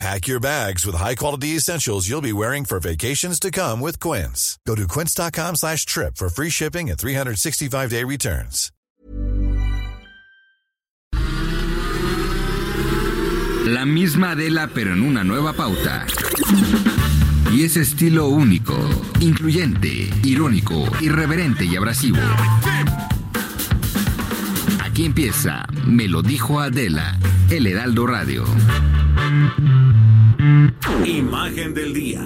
Pack your bags with high-quality essentials you'll be wearing for vacations to come with Quince. Go to quince.com slash trip for free shipping and 365-day returns. La misma Adela, pero en una nueva pauta. Y ese estilo único, incluyente, irónico, irreverente y abrasivo. Aquí empieza Me lo dijo Adela, El Heraldo Radio. Imagen del día.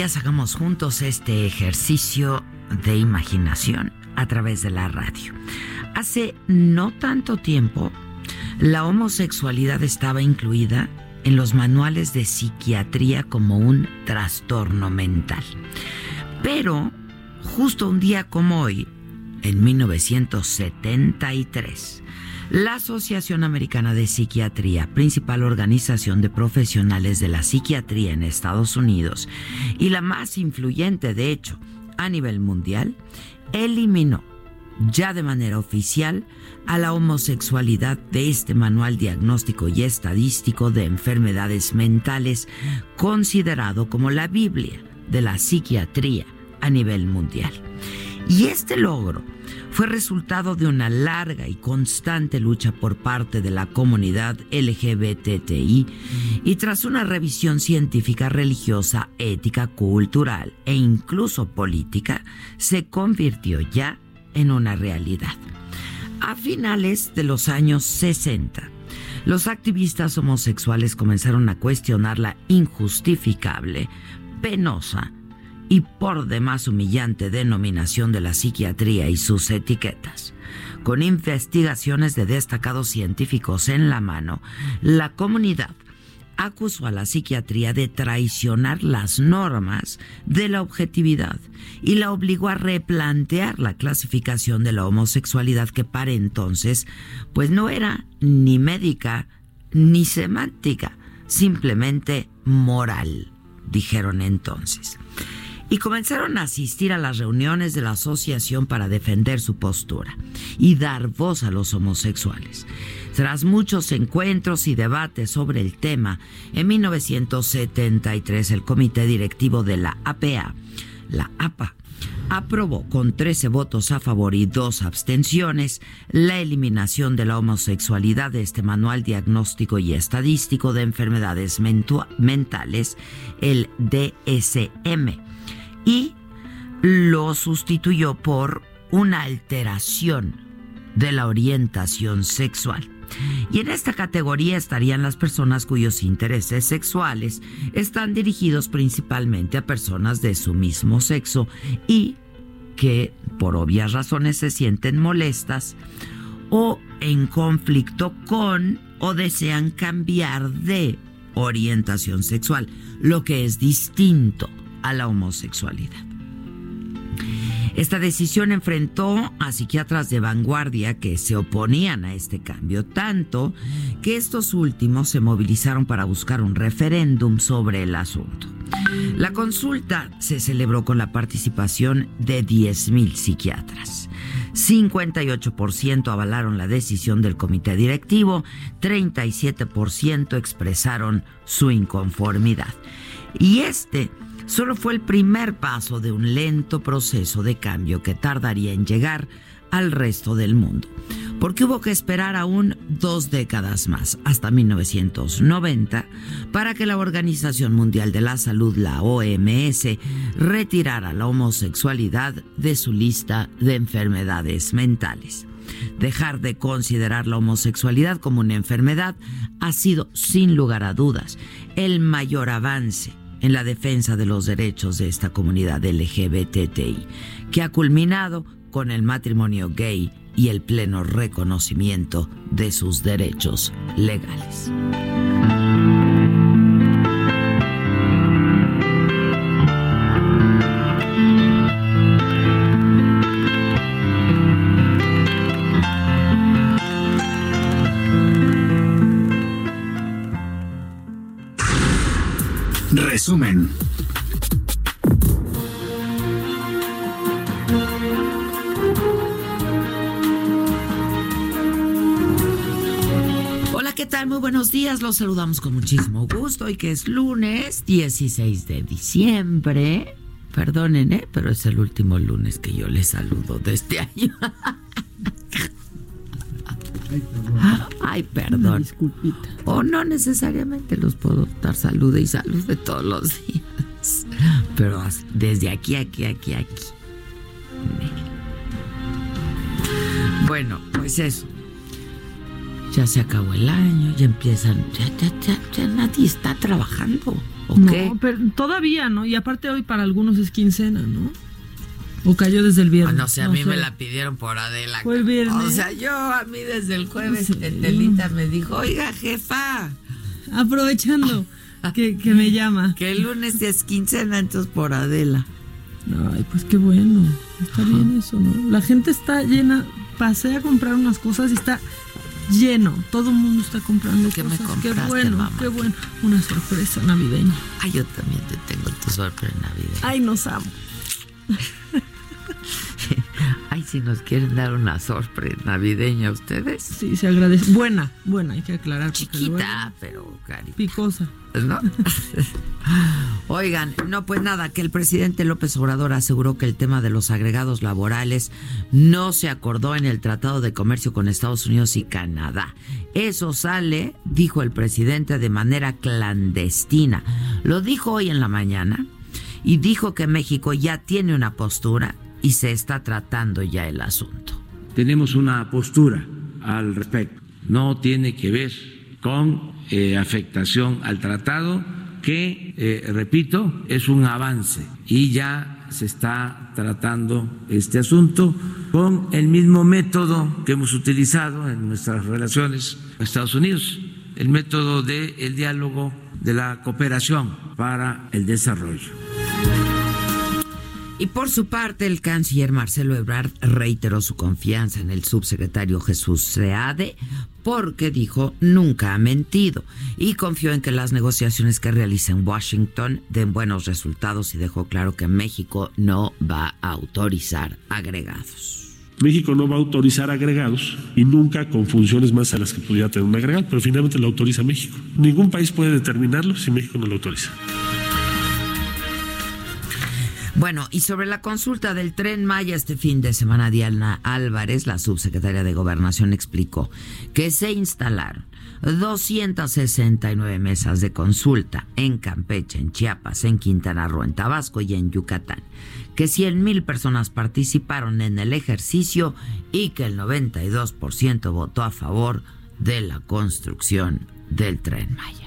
Hagamos juntos este ejercicio de imaginación a través de la radio. Hace no tanto tiempo, la homosexualidad estaba incluida en los manuales de psiquiatría como un trastorno mental. Pero, justo un día como hoy, en 1973, la Asociación Americana de Psiquiatría, principal organización de profesionales de la psiquiatría en Estados Unidos y la más influyente, de hecho, a nivel mundial, eliminó ya de manera oficial a la homosexualidad de este manual diagnóstico y estadístico de enfermedades mentales, considerado como la Biblia de la psiquiatría a nivel mundial. Y este logro fue resultado de una larga y constante lucha por parte de la comunidad LGBTI y tras una revisión científica, religiosa, ética, cultural e incluso política, se convirtió ya en una realidad. A finales de los años 60, los activistas homosexuales comenzaron a cuestionar la injustificable, penosa y por demás humillante denominación de la psiquiatría y sus etiquetas. Con investigaciones de destacados científicos en la mano, la comunidad acusó a la psiquiatría de traicionar las normas de la objetividad y la obligó a replantear la clasificación de la homosexualidad que para entonces pues no era ni médica ni semántica, simplemente moral, dijeron entonces y comenzaron a asistir a las reuniones de la asociación para defender su postura y dar voz a los homosexuales. Tras muchos encuentros y debates sobre el tema, en 1973 el comité directivo de la APA, la APA, aprobó con 13 votos a favor y dos abstenciones la eliminación de la homosexualidad de este manual diagnóstico y estadístico de enfermedades mentales, el DSM y lo sustituyó por una alteración de la orientación sexual. Y en esta categoría estarían las personas cuyos intereses sexuales están dirigidos principalmente a personas de su mismo sexo y que por obvias razones se sienten molestas o en conflicto con o desean cambiar de orientación sexual, lo que es distinto a la homosexualidad. Esta decisión enfrentó a psiquiatras de vanguardia que se oponían a este cambio, tanto que estos últimos se movilizaron para buscar un referéndum sobre el asunto. La consulta se celebró con la participación de 10.000 psiquiatras. 58% avalaron la decisión del comité directivo, 37% expresaron su inconformidad. Y este solo fue el primer paso de un lento proceso de cambio que tardaría en llegar al resto del mundo porque hubo que esperar aún dos décadas más, hasta 1990, para que la Organización Mundial de la Salud, la OMS, retirara la homosexualidad de su lista de enfermedades mentales. Dejar de considerar la homosexualidad como una enfermedad ha sido, sin lugar a dudas, el mayor avance en la defensa de los derechos de esta comunidad LGBTI, que ha culminado con el matrimonio gay y el pleno reconocimiento de sus derechos legales. Resumen. ¿qué tal? Muy buenos días. Los saludamos con muchísimo gusto. Hoy que es lunes 16 de diciembre. Perdonen, ¿eh? pero es el último lunes que yo les saludo de este año. Ay, perdón. disculpita. O no necesariamente los puedo dar salud y salud de todos los días. Pero desde aquí, aquí, aquí, aquí. Bueno, pues eso ya se acabó el año, ya empiezan, ya, ya, ya, ya nadie está trabajando. ¿o no, qué? pero todavía, ¿no? Y aparte hoy para algunos es quincena, ¿no? O cayó desde el viernes. no sé, a mí me la pidieron por Adela. Fue el viernes. O sea, yo a mí desde el jueves Telita me dijo, oiga, jefa. Aprovechando que, que me llama. Que el lunes es quincena, entonces por Adela. Ay, pues qué bueno. Está bien eso, ¿no? La gente está llena. Pasé a comprar unas cosas y está lleno. Todo el mundo está comprando ¿Qué cosas. me compraste, qué bueno, mamá? qué bueno. Una sorpresa navideña. Ay, yo también te tengo tu sorpresa navideña. Ay, nos amo. Ay, si nos quieren dar una sorpresa navideña ustedes. Sí, se agradece. Buena, buena, hay que aclarar. Chiquita, pero cari. Picosa. ¿no? Oigan, no, pues nada, que el presidente López Obrador aseguró que el tema de los agregados laborales no se acordó en el Tratado de Comercio con Estados Unidos y Canadá. Eso sale, dijo el presidente, de manera clandestina. Lo dijo hoy en la mañana y dijo que México ya tiene una postura y se está tratando ya el asunto. tenemos una postura al respecto. No tiene que ver con eh, afectación al tratado, que, eh, repito, es un avance y ya se está tratando este asunto con el mismo método que hemos utilizado en nuestras relaciones con Estados Unidos, el método del diálogo, de la cooperación para el desarrollo. Y por su parte, el canciller Marcelo Ebrard reiteró su confianza en el subsecretario Jesús Seade porque dijo nunca ha mentido y confió en que las negociaciones que realiza en Washington den buenos resultados y dejó claro que México no va a autorizar agregados. México no va a autorizar agregados y nunca con funciones más a las que pudiera tener un agregado, pero finalmente lo autoriza México. Ningún país puede determinarlo si México no lo autoriza. Bueno, y sobre la consulta del tren Maya este fin de semana, Diana Álvarez, la subsecretaria de Gobernación, explicó que se instalaron 269 mesas de consulta en Campeche, en Chiapas, en Quintana Roo, en Tabasco y en Yucatán, que 100 mil personas participaron en el ejercicio y que el 92% votó a favor de la construcción del tren Maya.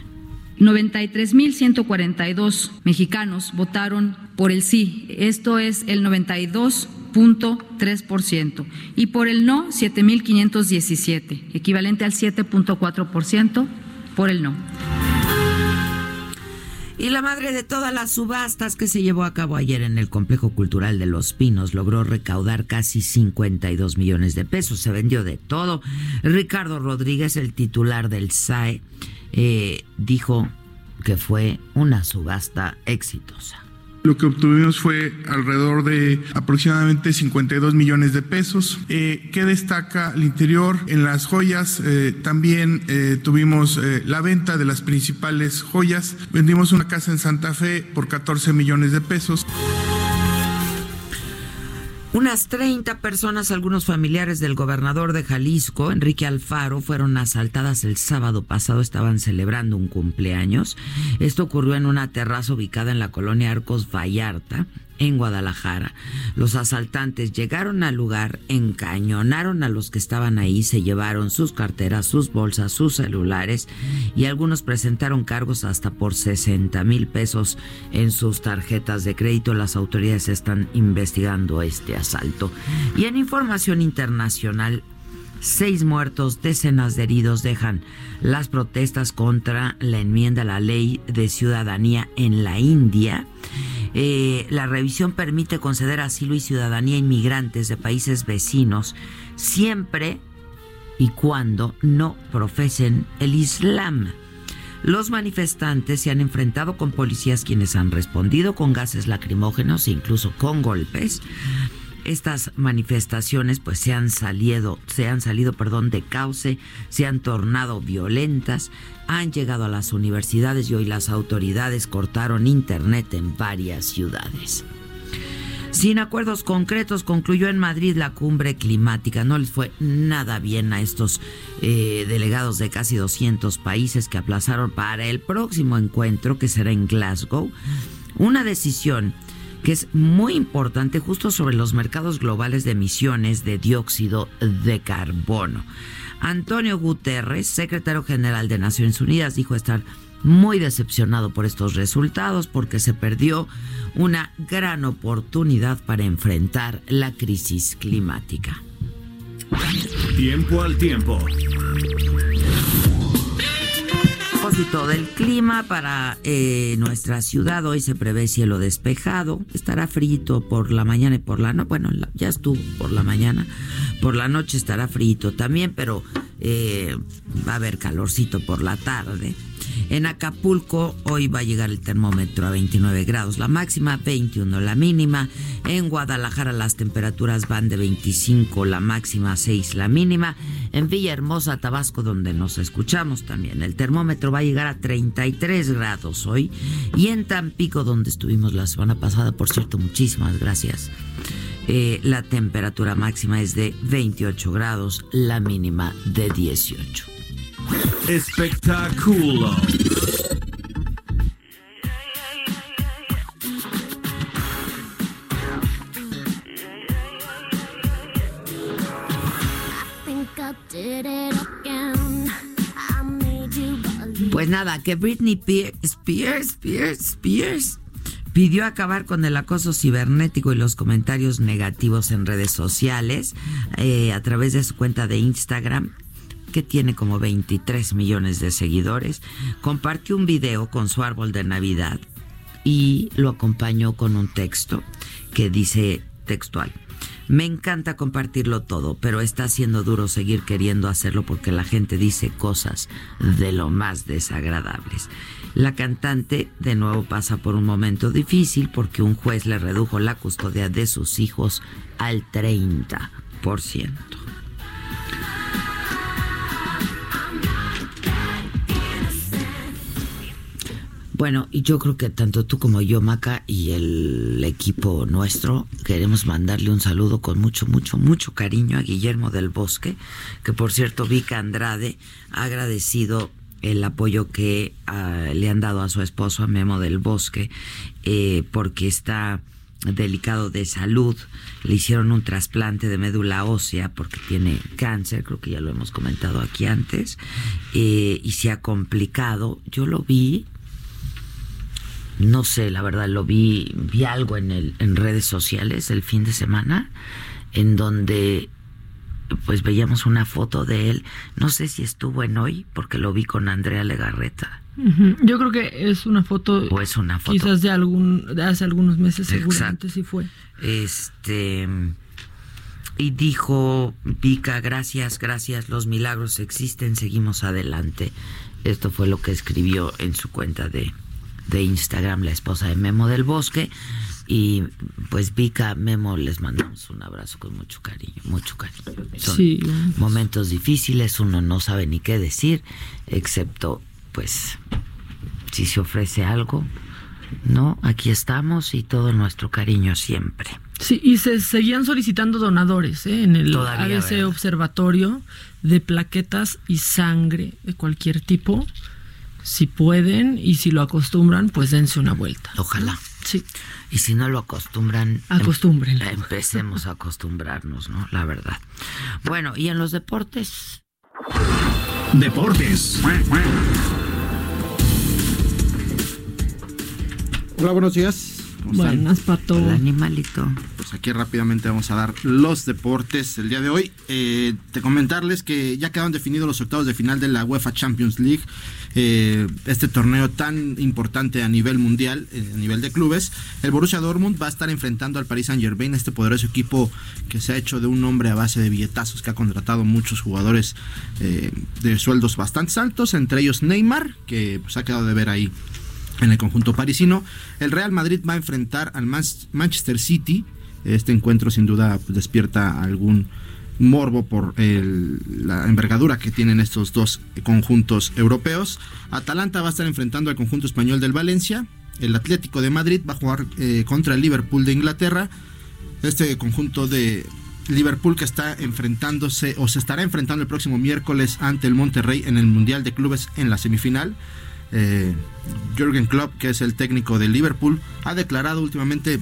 93.142 mexicanos votaron por el sí. Esto es el 92.3%. Y por el no, 7.517, equivalente al 7.4% por el no. Y la madre de todas las subastas que se llevó a cabo ayer en el Complejo Cultural de Los Pinos logró recaudar casi 52 millones de pesos. Se vendió de todo. Ricardo Rodríguez, el titular del SAE, eh, dijo que fue una subasta exitosa. Lo que obtuvimos fue alrededor de aproximadamente 52 millones de pesos. Eh, ¿Qué destaca al interior? En las joyas eh, también eh, tuvimos la venta de las principales joyas. Vendimos una casa en Santa Fe por 14 millones de pesos. Unas 30 personas, algunos familiares del gobernador de Jalisco, Enrique Alfaro, fueron asaltadas el sábado pasado. Estaban celebrando un cumpleaños. Esto ocurrió en una terraza ubicada en la colonia Arcos Vallarta, en Guadalajara. Los asaltantes llegaron al lugar, encañonaron a los que estaban ahí, se llevaron sus carteras, sus bolsas, sus celulares y algunos presentaron cargos hasta por 60 mil pesos en sus tarjetas de crédito. Las autoridades están investigando este asalto. Y en información internacional, seis muertos, decenas de heridos dejan las protestas contra la enmienda a la ley de ciudadanía en la India. Eh, la revisión permite conceder asilo y ciudadanía a inmigrantes de países vecinos siempre y cuando no profesen el Islam. Los manifestantes se han enfrentado con policías quienes han respondido con gases lacrimógenos e incluso con golpes estas manifestaciones pues se han salido, se han salido, perdón, de cauce, se han tornado violentas, han llegado a las universidades y hoy las autoridades cortaron internet en varias ciudades. Sin acuerdos concretos, concluyó en Madrid la cumbre climática. No les fue nada bien a estos eh, delegados de casi 200 países que aplazaron para el próximo encuentro, que será en Glasgow, una decisión que es muy importante justo sobre los mercados globales de emisiones de dióxido de carbono. Antonio Guterres, secretario general de Naciones Unidas, dijo estar muy decepcionado por estos resultados porque se perdió una gran oportunidad para enfrentar la crisis climática. Tiempo al tiempo propósito del clima para eh, nuestra ciudad, hoy se prevé cielo despejado, estará frito por la mañana y por la noche, bueno, ya estuvo por la mañana, por la noche estará frito también, pero eh, va a haber calorcito por la tarde. En Acapulco hoy va a llegar el termómetro a 29 grados, la máxima 21, la mínima. En Guadalajara las temperaturas van de 25, la máxima 6, la mínima. En Villahermosa, Tabasco, donde nos escuchamos también, el termómetro va a llegar a 33 grados hoy. Y en Tampico, donde estuvimos la semana pasada, por cierto, muchísimas gracias. Eh, la temperatura máxima es de 28 grados, la mínima de 18. Espectáculo. Pues nada, que Britney Spears, Spears, Spears pidió acabar con el acoso cibernético y los comentarios negativos en redes sociales eh, a través de su cuenta de Instagram que tiene como 23 millones de seguidores, compartió un video con su árbol de Navidad y lo acompañó con un texto que dice textual. Me encanta compartirlo todo, pero está siendo duro seguir queriendo hacerlo porque la gente dice cosas de lo más desagradables. La cantante de nuevo pasa por un momento difícil porque un juez le redujo la custodia de sus hijos al 30%. Bueno, y yo creo que tanto tú como yo, Maca, y el equipo nuestro, queremos mandarle un saludo con mucho, mucho, mucho cariño a Guillermo del Bosque, que por cierto, Vika Andrade ha agradecido el apoyo que ah, le han dado a su esposo, a Memo del Bosque, eh, porque está delicado de salud. Le hicieron un trasplante de médula ósea porque tiene cáncer, creo que ya lo hemos comentado aquí antes, eh, y se ha complicado. Yo lo vi no sé, la verdad, lo vi, vi algo en, el, en redes sociales el fin de semana, en donde pues veíamos una foto de él. No sé si estuvo en hoy, porque lo vi con Andrea Legarreta. Yo creo que es una foto. O es una foto. Quizás de algún, de hace algunos meses, seguramente sí fue. Este. Y dijo, Pica, gracias, gracias, los milagros existen, seguimos adelante. Esto fue lo que escribió en su cuenta de, de Instagram, la esposa de Memo del Bosque. Y pues Vika, Memo, les mandamos un abrazo con mucho cariño, mucho cariño. Son momentos difíciles, uno no sabe ni qué decir, excepto pues si se ofrece algo, ¿no? Aquí estamos y todo nuestro cariño siempre. Sí, y se seguían solicitando donadores ¿eh? en el Todavía, ABC ¿verdad? Observatorio de plaquetas y sangre de cualquier tipo. Si pueden y si lo acostumbran, pues dense una vuelta. Ojalá. Sí. Y si no lo acostumbran, em- Acostúmbrenlo. empecemos a acostumbrarnos, ¿no? La verdad. Bueno, y en los deportes, Deportes. Hola, buenos días. ¿Cómo están? Buenas, Pato. el animalito. Pues aquí rápidamente vamos a dar los deportes el día de hoy. Eh, de comentarles que ya quedaron definidos los octavos de final de la UEFA Champions League. Eh, este torneo tan importante a nivel mundial, eh, a nivel de clubes. El Borussia Dortmund va a estar enfrentando al Paris Saint Germain, este poderoso equipo que se ha hecho de un nombre a base de billetazos, que ha contratado muchos jugadores eh, de sueldos bastante altos, entre ellos Neymar, que pues, ha quedado de ver ahí en el conjunto parisino. El Real Madrid va a enfrentar al Manchester City. Este encuentro sin duda pues, despierta algún morbo por la envergadura que tienen estos dos conjuntos europeos. Atalanta va a estar enfrentando al conjunto español del Valencia. El Atlético de Madrid va a jugar eh, contra el Liverpool de Inglaterra. Este conjunto de Liverpool que está enfrentándose o se estará enfrentando el próximo miércoles ante el Monterrey en el Mundial de Clubes en la semifinal. Eh, Jürgen Klopp, que es el técnico de Liverpool, ha declarado últimamente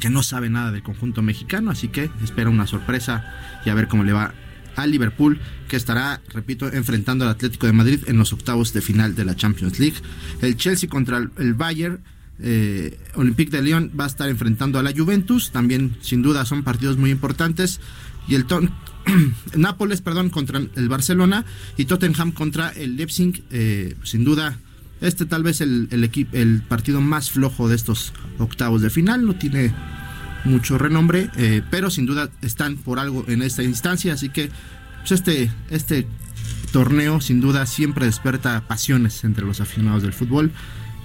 que no sabe nada del conjunto mexicano, así que espera una sorpresa y a ver cómo le va a Liverpool, que estará, repito, enfrentando al Atlético de Madrid en los octavos de final de la Champions League. El Chelsea contra el, Bayern. eh, Olympique de Lyon va a estar enfrentando a la Juventus, también sin duda son partidos muy importantes. Y el Ton- Nápoles, perdón, contra el Barcelona y Tottenham contra el Leipzig, eh, sin duda este tal vez el, el, partido más flojo de estos octavos de final, no tiene mucho renombre, eh, pero sin duda están por algo en esta instancia, así que pues este, este torneo sin duda siempre despierta pasiones entre los aficionados del fútbol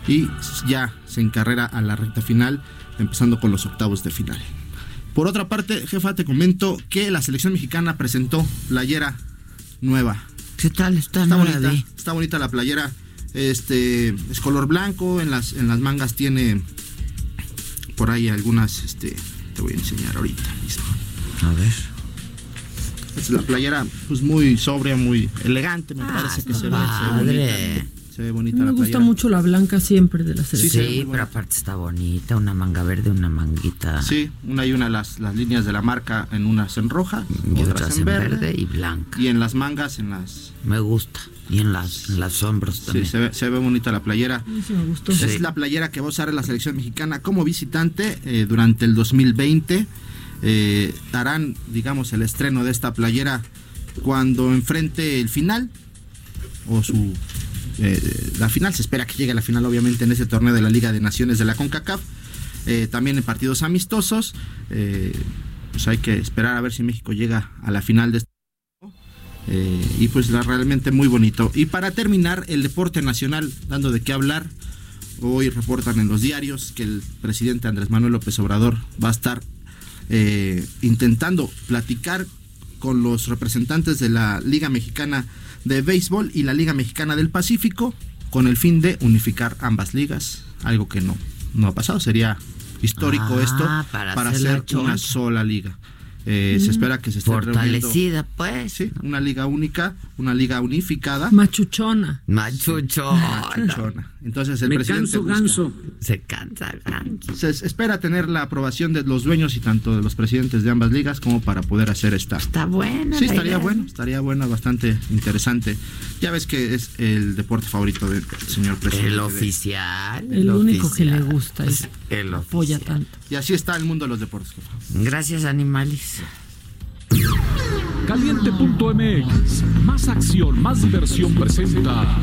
y ya se encarrera a la recta final, empezando con los octavos de final. Por otra parte, jefa, te comento que la selección mexicana presentó playera nueva. ¿Qué tal? Está, Está bonita, está bonita la playera. Este es color blanco, en las, en las mangas tiene por ahí algunas, este, te voy a enseñar ahorita mismo. A ver. Es la playera pues muy sobria, muy elegante, me Ah, parece que se ve, se ve bonita. Bonita Me la gusta playera. mucho la blanca siempre de la Sí, selección. se ve muy pero aparte está bonita, una manga verde, una manguita Sí, una y una las, las líneas de la marca en unas en roja, y otras, otras en verde, verde y blanca. y en las mangas en las Me gusta. Y en las, en las hombros sí, también. se ve, se ve bonita la playera. A mí sí me gustó. Es la playera que va a usar la selección mexicana como visitante eh, durante el 2020. Eh, harán, digamos, el estreno de esta playera cuando enfrente el final o su eh, la final. Se espera que llegue a la final, obviamente, en ese torneo de la Liga de Naciones de la CONCACAF. Eh, también en partidos amistosos. Eh, pues hay que esperar a ver si México llega a la final de este eh, y pues la- realmente muy bonito. Y para terminar, el deporte nacional, dando de qué hablar, hoy reportan en los diarios que el presidente Andrés Manuel López Obrador va a estar intentando platicar con los representantes de la Liga Mexicana de Béisbol y la Liga Mexicana del Pacífico con el fin de unificar ambas ligas, algo que no, no ha pasado, sería histórico Ah, esto para para hacer una sola liga. Eh, Se espera que se esté reuniendo- Fortalecida, pues. Sí, una liga única, una liga unificada. Machuchona. Machucho. Machuchona. Entonces el Me presidente canso busca- ganso. Se cansa ganso. se espera tener la aprobación de los dueños y tanto de los presidentes de ambas ligas como para poder hacer esta. Está buena. Sí, estaría idea. bueno, estaría bueno, bastante interesante. Ya ves que es el deporte favorito del señor presidente. El de- oficial. El único que le gusta es El apoya oficial. tanto. Y así está el mundo de los deportes. Gracias, animales. Caliente.mx. Más acción, más diversión presenta.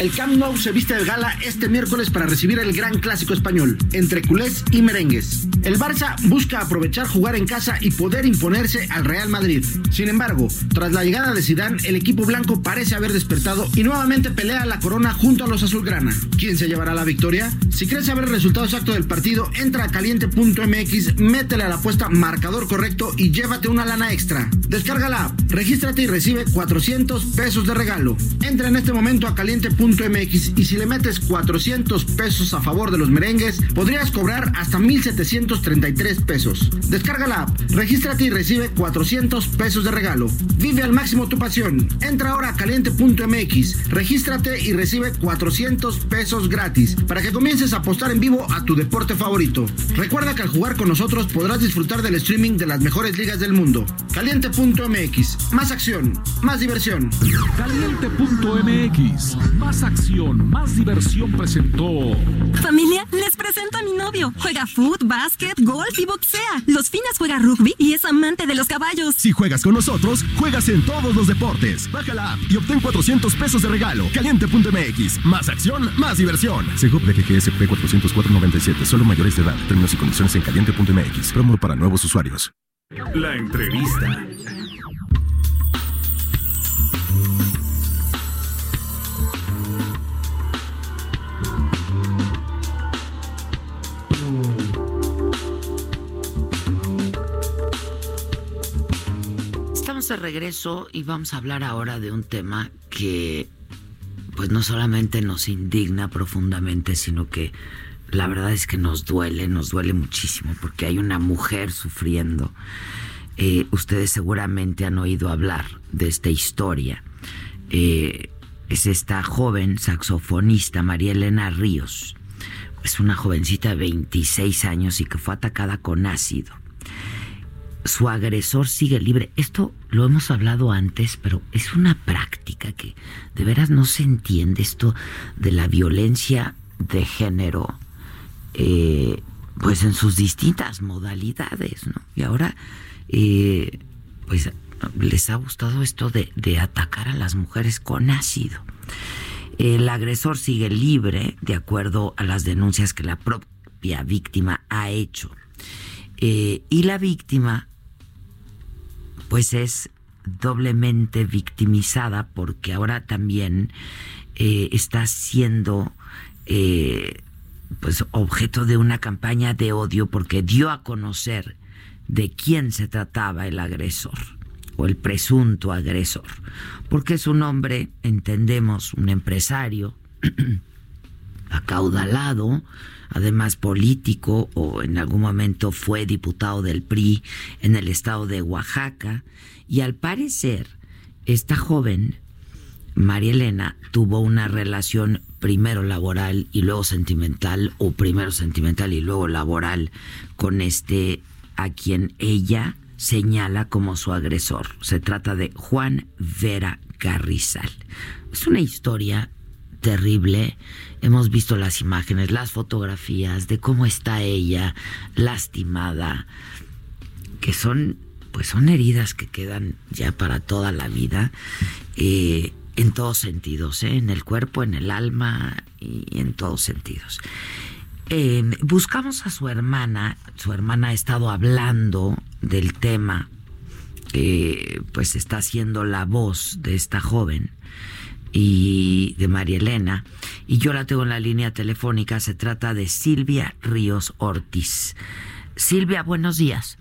El Camp Nou se viste de gala este miércoles para recibir el gran clásico español, entre culés y merengues. El Barça busca aprovechar jugar en casa y poder imponerse al Real Madrid. Sin embargo, tras la llegada de Zidane, el equipo blanco parece haber despertado y nuevamente pelea la corona junto a los azulgrana. ¿Quién se llevará la victoria? Si quieres saber el resultado exacto del partido, entra a caliente.mx, métele a la apuesta marcador correcto y llévate una lana extra. Descarga la app, regístrate y recibe 400 pesos de regalo. Entra en este momento a caliente.mx y si le metes 400 pesos a favor de los merengues, podrías cobrar hasta 1,733 pesos. Descarga la app, regístrate y recibe 400 pesos de regalo. Vive al máximo tu pasión. Entra ahora a caliente.mx, regístrate y recibe 400 pesos gratis para que comiences a apostar en vivo a tu deporte favorito. Recuerda que al jugar con nosotros podrás disfrutar del streaming de las mejores ligas del mundo. Caliente.mx, más acción, más diversión. Caliente.mx, más acción, más diversión presentó. Familia, les presento a mi novio. Juega foot, básquet, golf y boxea. Los fines juega rugby y es amante de los caballos. Si juegas con nosotros, juegas en todos los deportes. Baja la app y obtén 400 pesos de regalo. Caliente.mx, más acción, más diversión. Seguro de GGSP 404.97, solo mayores de edad. Términos y condiciones en caliente.mx. Promo para nuevos usuarios. La entrevista. De regreso y vamos a hablar ahora de un tema que pues no solamente nos indigna profundamente, sino que la verdad es que nos duele, nos duele muchísimo, porque hay una mujer sufriendo. Eh, ustedes seguramente han oído hablar de esta historia. Eh, es esta joven saxofonista, María Elena Ríos. Es una jovencita de 26 años y que fue atacada con ácido. Su agresor sigue libre. Esto lo hemos hablado antes, pero es una práctica que de veras no se entiende esto de la violencia de género eh, pues en sus distintas modalidades, ¿no? Y ahora, eh, pues les ha gustado esto de, atacar a las mujeres con ácido. El agresor sigue libre, de acuerdo a las denuncias que la propia víctima ha hecho. Eh, y la víctima, pues es doblemente victimizada porque ahora también eh, está siendo eh, pues objeto de una campaña de odio porque dio a conocer de quién se trataba el agresor o el presunto agresor, porque es un hombre, entendemos, un empresario acaudalado, además político o en algún momento fue diputado del PRI en el estado de Oaxaca y al parecer esta joven María Elena tuvo una relación primero laboral y luego sentimental, o primero sentimental y luego laboral, con este a quien ella señala como su agresor. Se trata de Juan Vera Carrizal. Es una historia terrible. Hemos visto las imágenes, las fotografías de cómo está ella lastimada, que son pues son heridas que quedan ya para toda la vida. Eh, en todos sentidos, ¿eh? en el cuerpo, en el alma y en todos sentidos. Eh, buscamos a su hermana, su hermana ha estado hablando del tema, pues está siendo la voz de esta joven y de María Elena, y yo la tengo en la línea telefónica, se trata de Silvia Ríos Ortiz. Silvia, buenos días.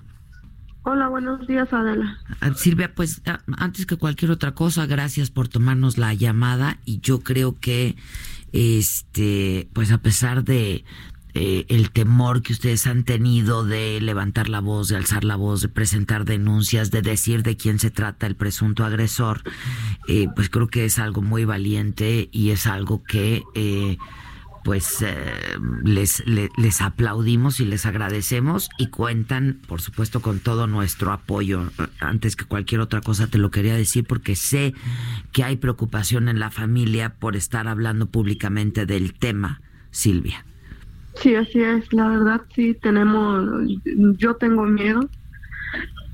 Hola, buenos días, Adela. Silvia, pues antes que cualquier otra cosa, gracias por tomarnos la llamada y yo creo que este, pues a pesar de eh, el temor que ustedes han tenido de levantar la voz, de alzar la voz, de presentar denuncias, de decir de quién se trata el presunto agresor, eh, pues creo que es algo muy valiente y es algo que eh, pues eh, les, les, les, aplaudimos y les agradecemos y cuentan, por supuesto, con todo nuestro apoyo. Antes que cualquier otra cosa te lo quería decir porque sé que hay preocupación en la familia por estar hablando públicamente del tema, Silvia. Sí, así es. La verdad sí tenemos, yo tengo miedo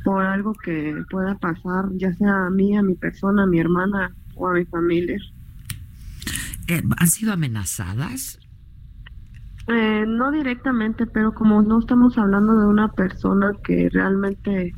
por algo que pueda pasar, ya sea a mí, a mi persona, a mi hermana o a mi familia. Eh, ¿Han sido amenazadas? Eh, no directamente, pero como no estamos hablando de una persona que realmente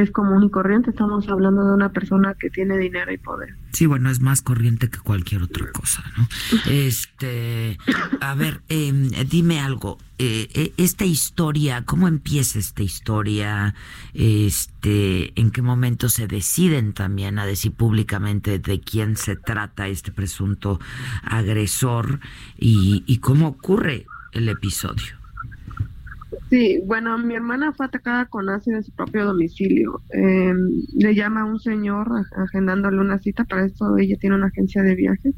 es común y corriente. Estamos hablando de una persona que tiene dinero y poder. Sí, bueno, es más corriente que cualquier otra cosa, ¿no? Este, a ver, em, dime algo. Eh, eh, esta historia, ¿cómo empieza esta historia? Este, ¿en qué momento se deciden también a decir públicamente de quién se trata este presunto agresor y, y cómo ocurre el episodio? Sí, bueno, mi hermana fue atacada con ácido en su propio domicilio. Eh, le llama a un señor agendándole una cita. Para esto ella tiene una agencia de viajes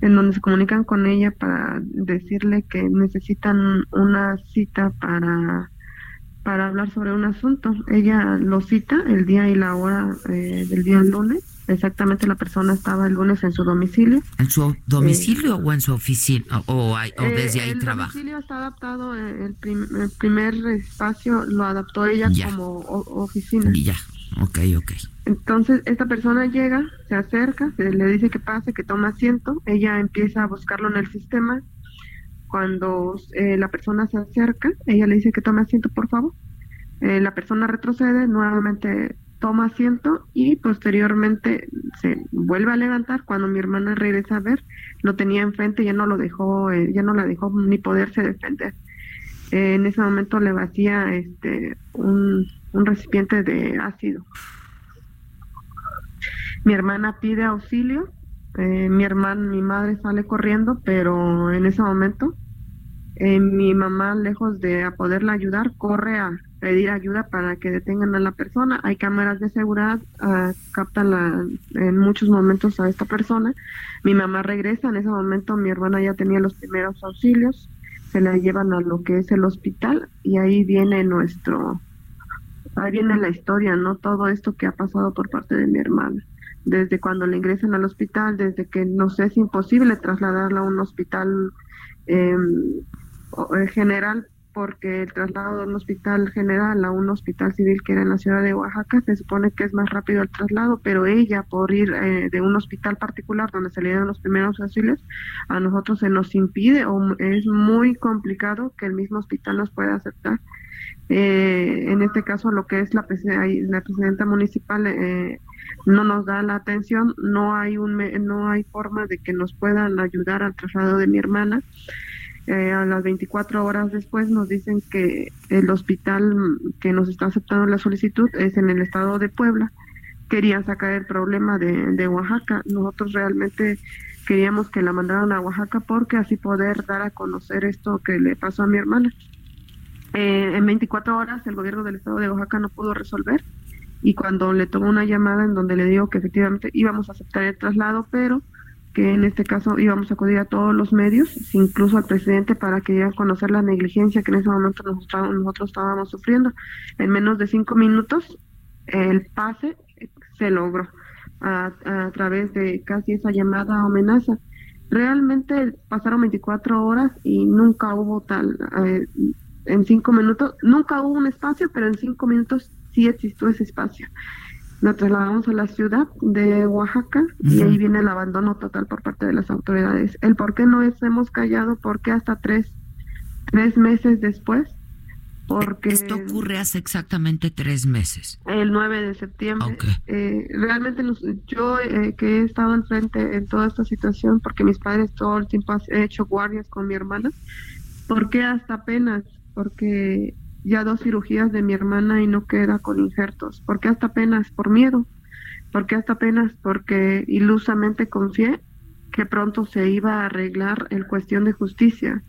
en donde se comunican con ella para decirle que necesitan una cita para para hablar sobre un asunto. Ella lo cita el día y la hora eh, del día lunes exactamente la persona estaba el lunes en su domicilio. ¿En su domicilio o en su oficina? ¿O, desde ahí trabaja? El domicilio está adaptado, eh, el, primer espacio lo adaptó ella como oficina. ya, ok, ok. Entonces, esta persona llega, se acerca, se le dice que pase, que toma asiento, ella empieza a buscarlo en el sistema. Cuando eh, la persona se acerca, ella le dice que tome asiento, por favor. Eh, la persona retrocede, nuevamente toma asiento y posteriormente se vuelve a levantar. Cuando mi hermana regresa a ver, lo tenía enfrente, ya no lo dejó, eh, ya no la dejó ni poderse defender. Eh, en ese momento le vacía este un, recipiente de ácido. Mi hermana pide auxilio, mi hermana, mi madre sale corriendo, pero en ese momento mi mamá, lejos de poderla ayudar, corre a, pedir ayuda para que detengan a la persona. Hay cámaras de seguridad, uh, captan la, en muchos momentos a esta persona. Mi mamá regresa, en ese momento mi hermana ya tenía los primeros auxilios, se la llevan a lo que es el hospital y ahí viene nuestro, ahí viene la historia, ¿no? Todo esto que ha pasado por parte de mi hermana. Desde cuando le ingresan al hospital, desde que no sé, es imposible trasladarla a un hospital eh, general porque el traslado de un hospital general a un hospital civil que era en la ciudad de Oaxaca se supone que es más rápido el traslado, pero ella por ir eh, de un hospital particular donde se le dan los primeros auxilios, a nosotros se nos impide o es muy complicado que el mismo hospital nos pueda aceptar. Eh, en este caso lo que es la, la presidenta municipal eh, no nos da la atención, no hay un no hay forma de que nos puedan ayudar al traslado de mi hermana. Eh, a las 24 horas después nos dicen que el hospital que nos está aceptando la solicitud es en el estado de Puebla. Querían sacar el problema de, Oaxaca. Nosotros realmente queríamos que la mandaran a Oaxaca porque así poder dar a conocer esto que le pasó a mi hermana. Eh, en 24 horas el gobierno del estado de Oaxaca no pudo resolver y cuando le tomó una llamada en donde le digo que efectivamente íbamos a aceptar el traslado, pero que en este caso íbamos a acudir a todos los medios, incluso al presidente, para que diera a conocer la negligencia que en ese momento nosotros, nosotros estábamos sufriendo. En menos de cinco minutos, el pase se logró a, través de casi esa llamada amenaza. Realmente pasaron 24 horas y nunca hubo tal, eh, en cinco minutos, nunca hubo un espacio, pero en cinco minutos sí existió ese espacio nos trasladamos a la ciudad de Oaxaca y ahí viene el abandono total por parte de las autoridades. El por qué no es, hemos callado, por qué hasta tres, tres meses después, porque... Esto ocurre hace exactamente tres meses. El 9 de septiembre. Eh, realmente yo eh, que he estado enfrente en toda esta situación, porque mis padres todo el tiempo han hecho guardias con mi hermana, ¿por qué hasta apenas? Porque ya dos cirugías de mi hermana y no queda con injertos. ¿Por qué hasta apenas? Por miedo. ¿Por qué hasta apenas? Porque ilusamente confié que pronto se iba a arreglar el cuestión de justicia.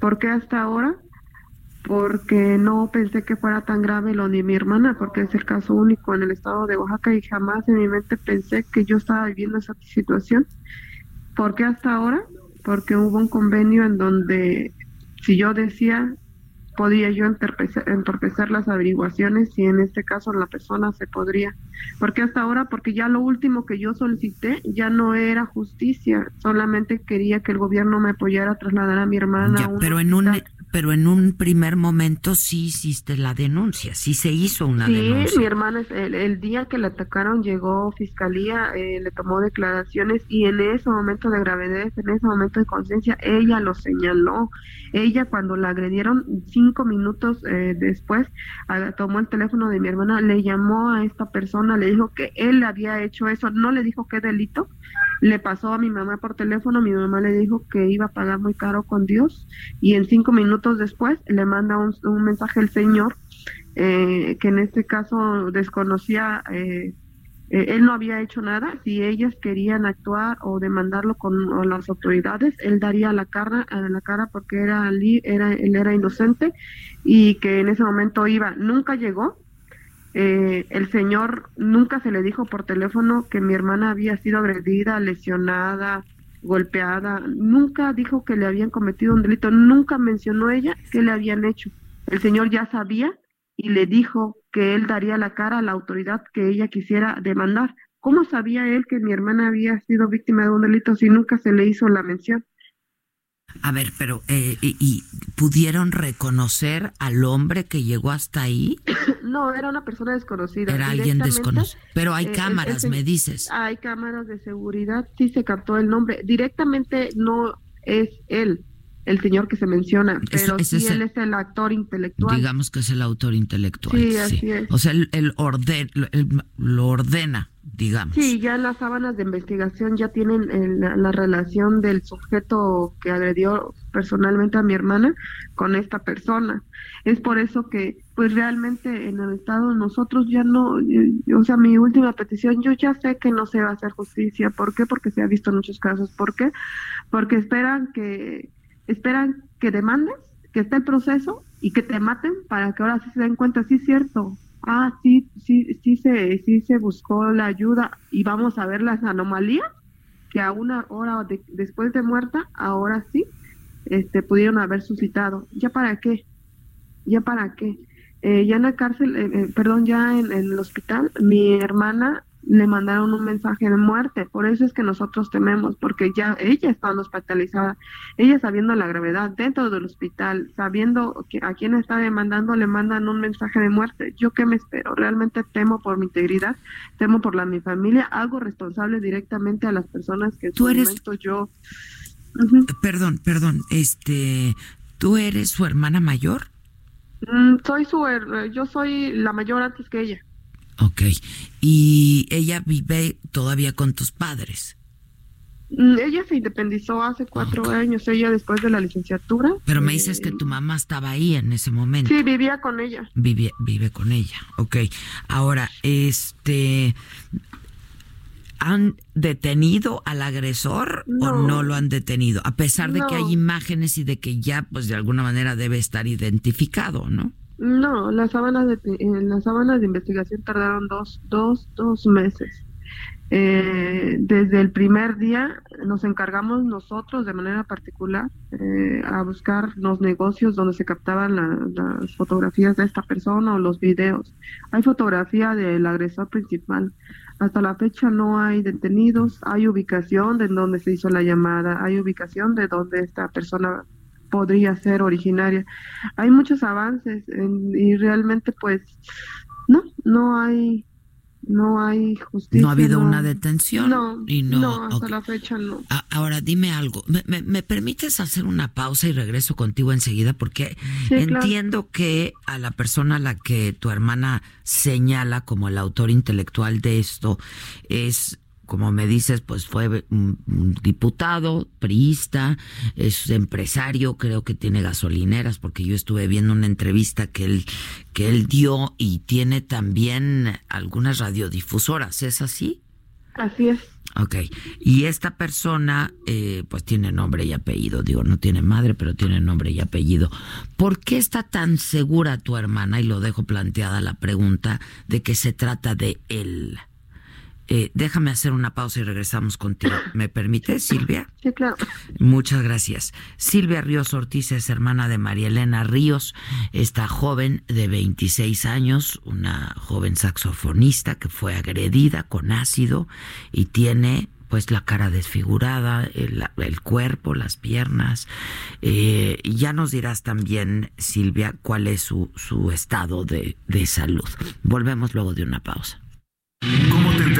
¿Por qué hasta ahora? Porque no pensé que fuera tan grave lo de mi hermana, porque es el caso único en el estado de Oaxaca y jamás en mi mente pensé que yo estaba viviendo esa situación. ¿Por qué hasta ahora? Porque hubo un convenio en donde si yo decía podía yo entorpecer, las averiguaciones y en este caso la persona se podría. porque hasta ahora? Porque ya lo último que yo solicité ya no era justicia, solamente quería que el gobierno me apoyara a trasladar a mi hermana. pero en un pero en un primer momento sí hiciste la denuncia, sí se hizo una denuncia. Sí, mi hermana, el, el, día que le atacaron llegó fiscalía, eh, le tomó declaraciones y en ese momento de gravedad, en ese momento de conciencia, ella lo señaló. Ella cuando la agredieron, cinco minutos eh, después, tomó el teléfono de mi hermana, le llamó a esta persona, le dijo que él había hecho eso, no le dijo qué delito, le pasó a mi mamá por teléfono, mi mamá le dijo que iba a pagar muy caro con Dios y en cinco minutos después le manda un, mensaje el Señor eh, que en este caso desconocía, eh, eh, él no había hecho nada, si ellas querían actuar o demandarlo con las autoridades, él daría la cara, la cara porque era, era, él era inocente y que en ese momento iba, nunca llegó, eh, el señor nunca se le dijo por teléfono que mi hermana había sido agredida, lesionada, golpeada. Nunca dijo que le habían cometido un delito. Nunca mencionó ella que le habían hecho. El señor ya sabía y le dijo que él daría la cara a la autoridad que ella quisiera demandar. ¿Cómo sabía él que mi hermana había sido víctima de un delito si nunca se le hizo la mención? A ver, pero eh, y, pudieron reconocer al hombre que llegó hasta ahí? No, era una persona desconocida. Era alguien desconocido. Pero hay eh, cámaras, me dices. Hay cámaras de seguridad, sí se captó el nombre. Directamente no es él el señor que se menciona, pero sí él es el actor intelectual. Digamos que es el autor intelectual. Sí, así es. O sea, el, orden, lo ordena, digamos. Sí, ya las sábanas de investigación ya tienen la, relación del sujeto que agredió personalmente a mi hermana con esta persona. Es por eso que, pues realmente en el Estado nosotros ya no, o sea, mi última petición, yo ya sé que no se va a hacer justicia. ¿Por qué? Porque se ha visto en muchos casos. ¿Por qué? Porque esperan que esperan que demandes, que esté el proceso y que te maten para que ahora sí se den cuenta, sí es cierto, ah, sí, sí, sí se, sí se buscó la ayuda y vamos a ver las anomalías que a una hora después de muerta, ahora sí, este, pudieron haber suscitado. ¿Ya para qué? ¿Ya para qué? Eh, ya en la cárcel, eh, eh, perdón, ya en, el hospital, mi hermana le mandaron un mensaje de muerte. Por eso es que nosotros tememos, porque ya ella está hospitalizada, ella sabiendo la gravedad dentro del hospital, sabiendo que a quien está demandando le mandan un mensaje de muerte. ¿Yo qué me espero? Realmente temo por mi integridad, temo por la mi familia, hago responsable directamente a las personas que en ¿Tú eres... momento yo... Perdón, perdón, este, ¿tú eres su hermana mayor? Mm, soy su, yo soy la mayor antes que ella. Ok. ¿Y ella vive todavía con tus padres? Mm, ella se independizó hace cuatro años, ella después de la licenciatura. Pero me dices que tu mamá estaba ahí en ese momento. Sí, vivía con ella. Vive, vive con ella, ok. Ahora, este, ¿han detenido al agresor o no lo han detenido? A pesar de que hay imágenes y de que ya, pues de alguna manera debe estar identificado, ¿no? No, las sábanas de, en las sábanas de investigación tardaron dos, dos, dos meses. Eh, desde el primer día nos encargamos nosotros de manera particular eh, a buscar los negocios donde se captaban las fotografías de esta persona o los videos. Hay fotografía del agresor principal. Hasta la fecha no hay detenidos, hay ubicación de donde se hizo la llamada, hay ubicación de donde esta persona podría ser originaria. Hay muchos avances y realmente pues no, no hay no hay justicia. No ha habido una detención. No, y no, hasta la fecha no. ahora dime algo. ¿Me, permites hacer una pausa y regreso contigo enseguida? Porque entiendo que a la persona a la que tu hermana señala como el autor intelectual de esto es como me dices, pues fue un, diputado, priista, es empresario, creo que tiene gasolineras, porque yo estuve viendo una entrevista que él, que él dio y tiene también algunas radiodifusoras, ¿es así? Así es. Ok, y esta persona, eh, pues tiene nombre y apellido, digo, no tiene madre, pero tiene nombre y apellido. ¿Por qué está tan segura tu hermana, y lo dejo planteada la pregunta, de que se trata de él? Eh, déjame hacer una pausa y regresamos contigo. ¿Me permite, Silvia? Sí, claro. Muchas gracias. Silvia Ríos Ortiz es hermana de María Elena Ríos, esta joven de 26 años, una joven saxofonista que fue agredida con ácido y tiene pues la cara desfigurada, el, cuerpo, las piernas. Eh, ya nos dirás también, Silvia, cuál es su, su estado de, de salud. Volvemos luego de una pausa.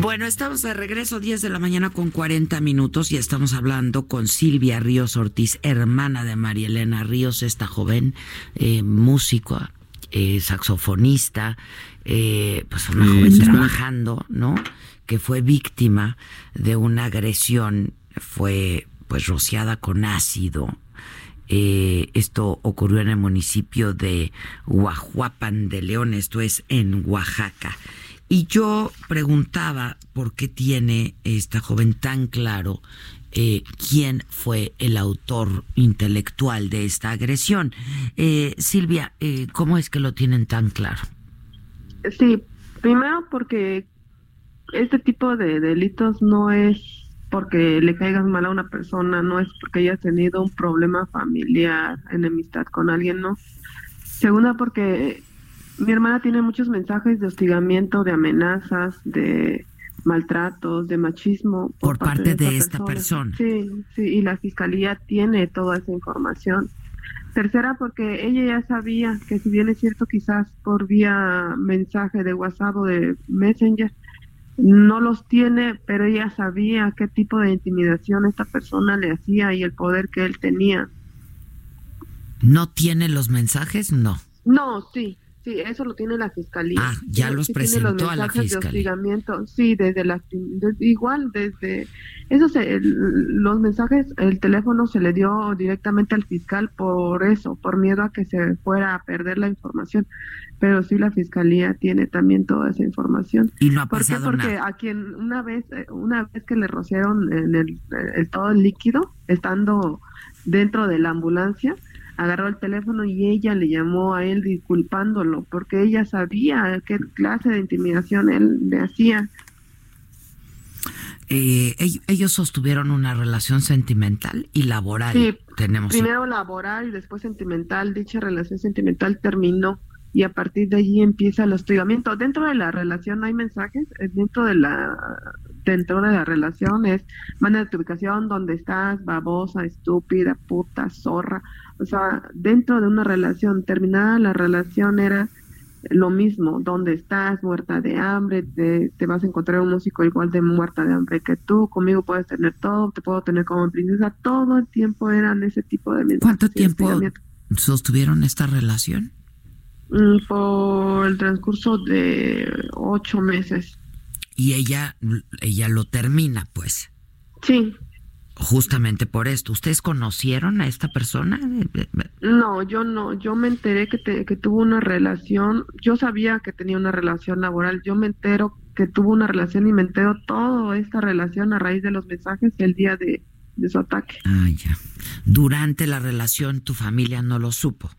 Bueno, estamos de regreso 10 de la mañana con 40 minutos y estamos hablando con Silvia Ríos Ortiz, hermana de María Elena Ríos, esta joven eh, músico, eh, saxofonista, eh, pues una joven trabajando, ¿no? Que fue víctima de una agresión, fue pues rociada con ácido. esto ocurrió en el municipio de Huajuapan de León, esto es en Oaxaca. Y yo preguntaba por qué tiene esta joven tan claro eh, quién fue el autor intelectual de esta agresión. Eh, Silvia, eh, ¿cómo es que lo tienen tan claro? Sí, primero porque este tipo de delitos no es porque le caigas mal a una persona, no es porque haya tenido un problema familiar, enemistad con alguien, no. Segunda, porque mi hermana tiene muchos mensajes de hostigamiento, de amenazas, de maltratos, de machismo. Por, parte, de, esta, persona. Sí, sí, y la fiscalía tiene toda esa información. Tercera, porque ella ya sabía que si bien es cierto quizás por vía mensaje de WhatsApp o de Messenger, no los tiene, pero ella sabía qué tipo de intimidación esta persona le hacía y el poder que él tenía. ¿No tiene los mensajes? No. No, sí, Sí, eso lo tiene la fiscalía. Ah, ya los presentó a la fiscalía. sí, desde la igual desde esos los mensajes, el teléfono se le dio directamente al fiscal por eso, por miedo a que se fuera a perder la información. Pero sí la fiscalía tiene también toda esa información. Y no ha ¿Por qué? Porque a quien una vez una vez que le rociaron en el, el todo el líquido estando dentro de la ambulancia, agarró el teléfono y ella le llamó a él disculpándolo porque ella sabía qué clase de intimidación él le hacía. Eh, ellos sostuvieron una relación sentimental y laboral. Sí, Tenemos primero laboral y después sentimental. Dicha relación sentimental terminó y a partir de allí empieza el hostigamiento. Dentro de la relación hay mensajes, eh, dentro de la dentro de la relación es manda tu ubicación, dónde estás, babosa, estúpida, puta, zorra. O sea, dentro de una relación terminada la relación era lo mismo, dónde estás, muerta de hambre, te, te, vas a encontrar un músico igual de muerta de hambre que tú, conmigo puedes tener todo, te puedo tener como princesa, todo el tiempo eran ese tipo de mensajes. ¿Cuánto tiempo sostuvieron esta relación? Mm, por el transcurso de ocho meses. Y ella, ella lo termina, pues. Sí. Justamente por esto. ¿Ustedes conocieron a esta persona? No, yo no. Yo me enteré que, que tuvo una relación. Yo sabía que tenía una relación laboral. Yo me entero que tuvo una relación y me entero toda esta relación a raíz de los mensajes el día de, de su ataque. Ah, ya. Durante la relación, tu familia no lo supo.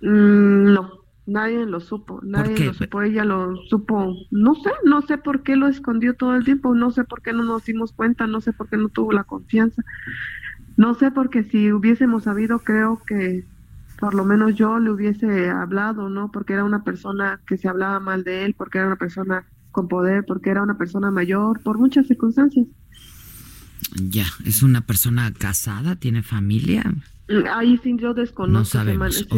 Mm, no. Nadie lo supo, nadie lo supo, ella lo supo, no sé, no sé por qué lo escondió todo el tiempo, no sé por qué no nos dimos cuenta, no sé por qué no tuvo la confianza, no sé porque si hubiésemos sabido creo que por lo menos yo le hubiese hablado, ¿no? Porque era una persona que se hablaba mal de él, porque era una persona con poder, porque era una persona mayor, por muchas circunstancias. Ya, ¿es una persona casada? ¿Tiene familia? Ahí sí yo desconozco. No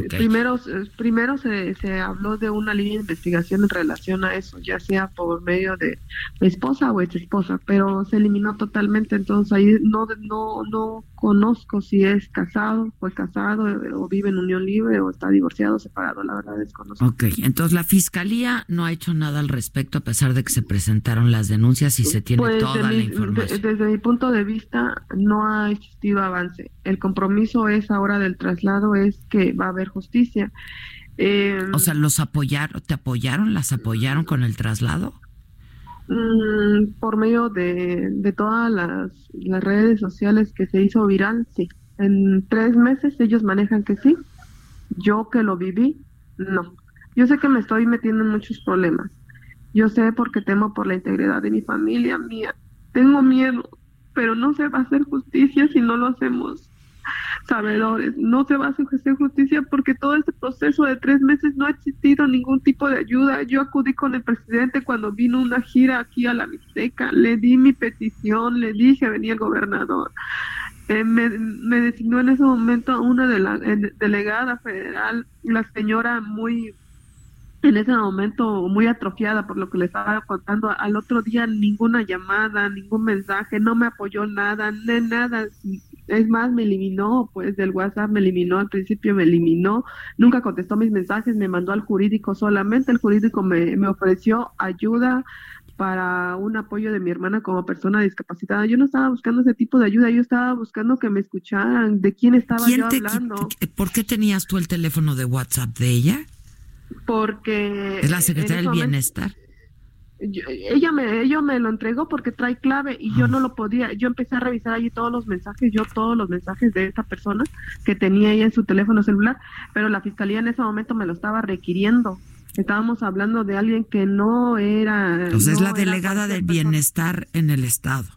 Primero, primero se, se habló de una línea de investigación en relación a eso, ya sea por medio de esposa o ex esposa, pero se eliminó totalmente. Entonces ahí no, no, no conozco si es casado, fue casado o vive en unión libre o está divorciado, separado. La verdad desconozco. Ok, entonces la fiscalía no ha hecho nada al respecto a pesar de que se presentaron las denuncias y se tiene pues, toda la información. desde mi punto de vista no ha existido avance. El compromiso es esa hora del traslado es que va a haber justicia. Eh, o sea, ¿los apoyaron, te apoyaron, las apoyaron con el traslado? Mm, por medio de, de todas las, las, redes sociales que se hizo viral, sí. En tres meses ellos manejan que sí. Yo que lo viví, no. Yo sé que me estoy metiendo en muchos problemas. Yo sé porque temo por la integridad de mi familia mía. Tengo miedo, pero no se va a hacer justicia si no lo hacemos sabedores. No se va a hacer justicia porque todo este proceso de tres meses no ha existido ningún tipo de ayuda. Yo acudí con el presidente cuando vino una gira aquí a la Mixteca, le di mi petición, le dije, venía el gobernador. Eh, me, designó en ese momento a una de la delegada federal, la señora muy en ese momento muy atrofiada por lo que le estaba contando. Al otro día ninguna llamada, ningún mensaje, no me apoyó nada, de nada. Es más, me eliminó, pues del WhatsApp me eliminó, al principio me eliminó, nunca contestó mis mensajes, me mandó al jurídico solamente. El jurídico me, me ofreció ayuda para un apoyo de mi hermana como persona discapacitada. Yo no estaba buscando ese tipo de ayuda, yo estaba buscando que me escucharan, de quién estaba yo hablando. ¿Por qué tenías tú el teléfono de WhatsApp de ella? porque... Es la secretaria del Bienestar. Ella me ella me lo entregó porque trae clave y yo no lo podía yo empecé a revisar allí todos los mensajes yo todos los mensajes de esta persona que tenía ella en su teléfono celular pero la fiscalía en ese momento me lo estaba requiriendo. Estábamos hablando de alguien que no era entonces es la delegada del bienestar en el estado.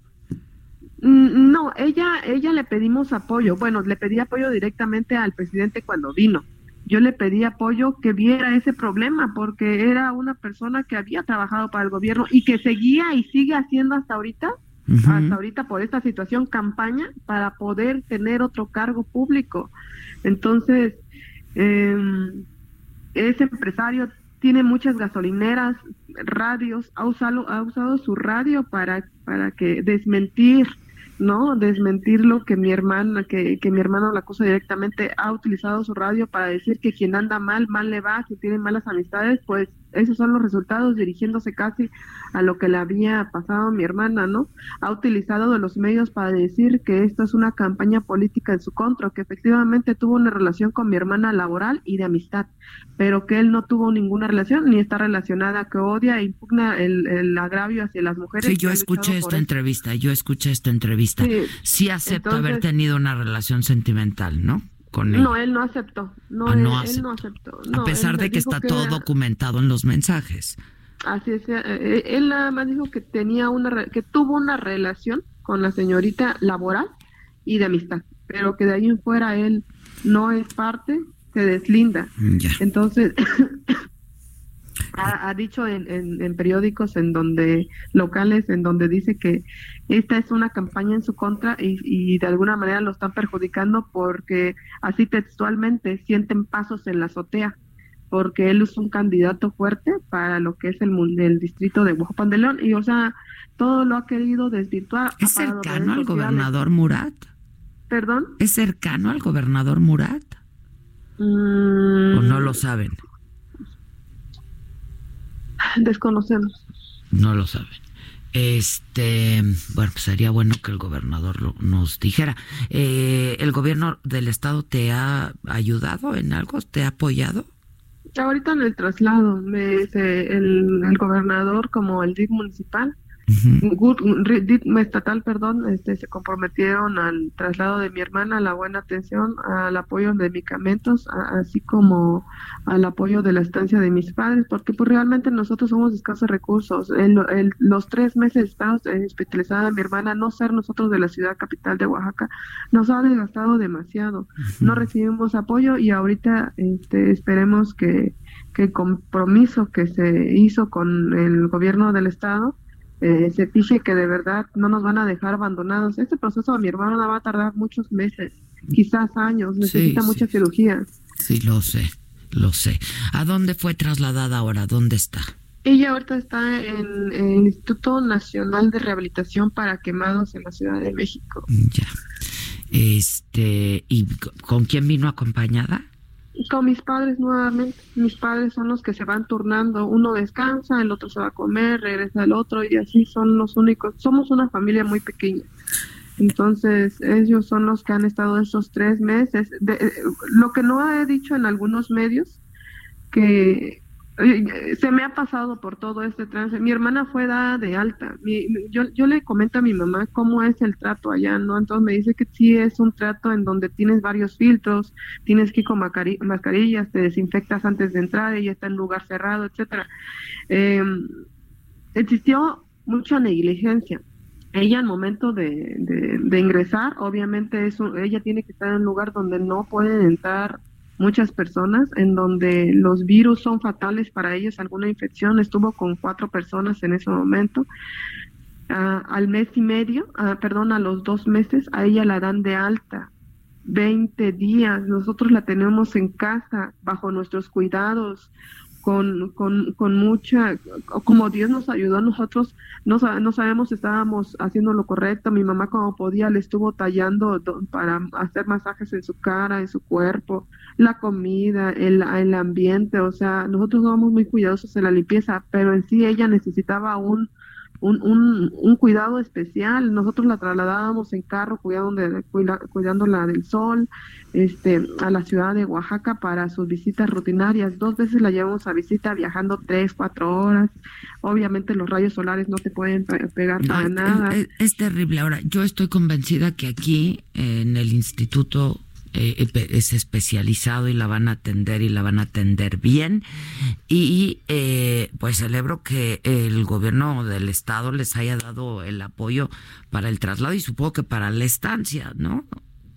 Mm, no ella ella le pedimos apoyo. Bueno le pedí apoyo directamente al presidente cuando vino yo le pedí apoyo que viera ese problema porque era una persona que había trabajado para el gobierno y que seguía y sigue haciendo hasta ahorita, hasta ahorita por esta situación campaña para poder tener otro cargo público. Entonces, eh, ese empresario tiene muchas gasolineras, radios, ha usado, ha usado su radio para, para que desmentir ¿no? Desmentir lo que mi hermana, que, que mi hermano la acusa directamente, ha utilizado su radio para decir que quien anda mal, mal le va, si tiene malas amistades, pues esos son los resultados dirigiéndose casi a lo que le había pasado a mi hermana, ¿no? Ha utilizado de los medios para decir que esto es una campaña política en su contra, que efectivamente tuvo una relación con mi hermana laboral y de amistad, pero que él no tuvo ninguna relación ni está relacionada, que odia e impugna el, agravio hacia las mujeres. Sí, yo escuché esta entrevista, yo escuché esta entrevista. Sí, acepto haber tenido una relación sentimental, ¿no? No, él no aceptó. No, ah, él, no aceptó. a pesar de que está todo documentado en los mensajes. Así es. Eh, eh, él nada más dijo que tenía una que tuvo una relación con la señorita laboral y de amistad, pero que de ahí en fuera él no es parte, se deslinda. Entonces, ha, dicho en, periódicos en donde locales en donde dice que esta es una campaña en su contra y, de alguna manera lo están perjudicando porque así textualmente sienten pasos en la azotea porque él es un candidato fuerte para lo que es el, el distrito de Oaxaca de León y o sea todo lo ha querido desvirtuar es cercano al gobernador Murat perdón es cercano al gobernador Murat o no lo saben Desconocemos. No lo saben. Este, bueno, pues sería bueno que el gobernador nos dijera. Eh, ¿El gobierno del estado te ha ayudado en algo? ¿Te ha apoyado? Ahorita en el traslado, me, el, el gobernador como el DIC municipal estatal, perdón, este, se comprometieron al traslado de mi hermana, a la buena atención, al apoyo de medicamentos, así como al apoyo de la estancia de mis padres, porque pues realmente nosotros somos de escasos recursos. los tres meses estamos hospitalizada mi hermana, no ser nosotros de la ciudad capital de Oaxaca, nos ha desgastado demasiado. No recibimos apoyo y ahorita este, esperemos que, que el compromiso que se hizo con el gobierno del estado eh, se fije que de verdad no nos van a dejar abandonados. Este proceso a mi hermana va a tardar muchos meses, quizás años, necesita mucha cirugía. Sí, lo sé, lo sé. ¿A dónde fue trasladada ahora? ¿Dónde está? Ella ahorita está en, en el Instituto Nacional de Rehabilitación para Quemados en la Ciudad de México. Ya. Este, ¿y con quién vino acompañada? Con mis padres nuevamente. Mis padres son los que se van turnando. Uno descansa, el otro se va a comer, regresa el otro y así son los únicos. Somos una familia muy pequeña. Entonces, ellos son los que han estado estos tres meses. De, eh, lo que no he dicho en algunos medios, que se me ha pasado por todo este trance. Mi hermana fue dada de alta. yo, yo le comento a mi mamá cómo es el trato allá, ¿no? Entonces me dice que sí es un trato en donde tienes varios filtros, tienes que ir con mascarillas, te desinfectas antes de entrar, ella está en lugar cerrado, etcétera. Eh, existió mucha negligencia. Ella al momento de, de, ingresar, obviamente eso, ella tiene que estar en un lugar donde no pueden entrar muchas personas, en donde los virus son fatales para ellos, alguna infección, estuvo con cuatro personas en ese momento. Ah, al mes y medio, ah, perdón, a los dos meses, a ella la dan de alta. 20 días, nosotros la tenemos en casa, bajo nuestros cuidados, con, con, con mucha, como Dios nos ayudó, nosotros no, no sabemos si estábamos haciendo lo correcto, mi mamá como podía le estuvo tallando para hacer masajes en su cara, en su cuerpo, la comida, el, el ambiente, o sea, nosotros somos muy cuidadosos en la limpieza, pero en sí ella necesitaba un, un, un, un, cuidado especial. Nosotros la trasladábamos en carro cuidando de, cuidándola del sol este, a la ciudad de Oaxaca para sus visitas rutinarias. Dos veces la llevamos a visita viajando tres, cuatro horas. Obviamente los rayos solares no te pueden pegar para nada. es, terrible. Ahora, yo estoy convencida que aquí en el instituto eh, es especializado y la van a atender y la van a atender bien. Y eh, pues celebro que el gobierno del estado les haya dado el apoyo para el traslado y supongo que para la estancia, ¿no?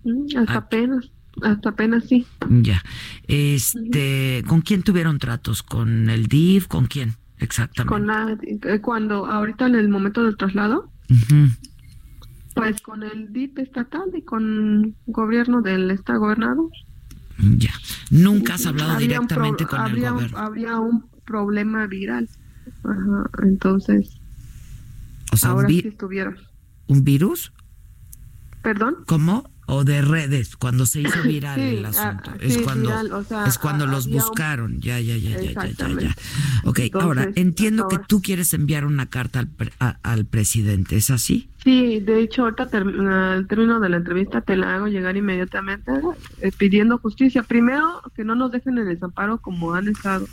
Mm, hasta apenas. Hasta apenas sí. Ya. Este, ¿con quién tuvieron tratos? ¿Con el DIF? ¿Con quién? Exactamente. Con la, eh, cuando ahorita en el momento del traslado. Pues con el DIP estatal y con gobierno del estado gobernador. Ya. Nunca has hablado directamente con el gobierno. habría un problema viral. Ajá, entonces. O sea, ahora un sí ¿Un virus? ¿Perdón? ¿Cómo? O de redes cuando se hizo viral el ah, asunto. es cuando es cuando los buscaron. Ya ya ya ya ya ya ya. Ok ahora entiendo que tú quieres enviar una carta al, al presidente es así sí de hecho ahorita al término de la entrevista te la hago llegar inmediatamente eh, pidiendo justicia. Primero que no nos dejen en desamparo como han estado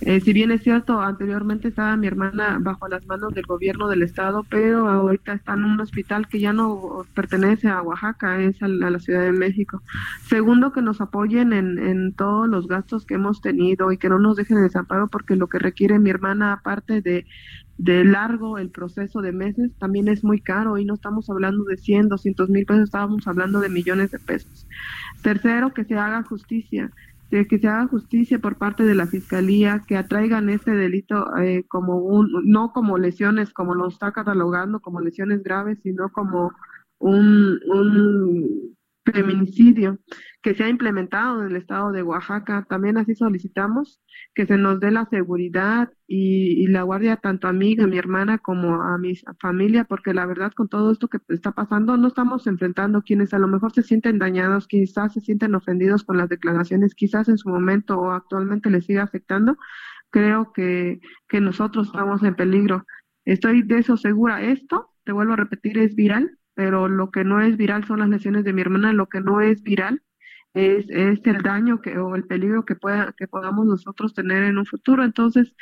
eh, si bien es cierto, anteriormente estaba mi hermana bajo las manos del gobierno del estado, pero ahorita está en un hospital que ya no pertenece a Oaxaca, es a la, Ciudad de México. Segundo, que nos apoyen en, en, todos los gastos que hemos tenido y que no nos dejen de desamparo, porque lo que requiere mi hermana, aparte de, de largo el proceso de meses, también es muy caro y no estamos hablando de 100, 200 mil pesos, estábamos hablando de millones de pesos. Tercero, que se haga justicia que se haga justicia por parte de la fiscalía, que atraigan este delito eh, como un, no como lesiones, como lo está catalogando, como lesiones graves, sino como un, un feminicidio que se ha implementado en el estado de Oaxaca. También así solicitamos que se nos dé la seguridad y, la guardia tanto a mí, a mi hermana, como a mi familia, porque la verdad con todo esto que está pasando no estamos enfrentando quienes a lo mejor se sienten dañados, quizás se sienten ofendidos con las declaraciones, quizás en su momento o actualmente les siga afectando. Creo que, que nosotros estamos en peligro. Estoy de eso segura. Esto, te vuelvo a repetir, es viral pero lo que no es viral son las lesiones de mi hermana, lo que no es viral es, es el daño que, o el peligro que, pueda, que podamos nosotros tener en un futuro. Entonces,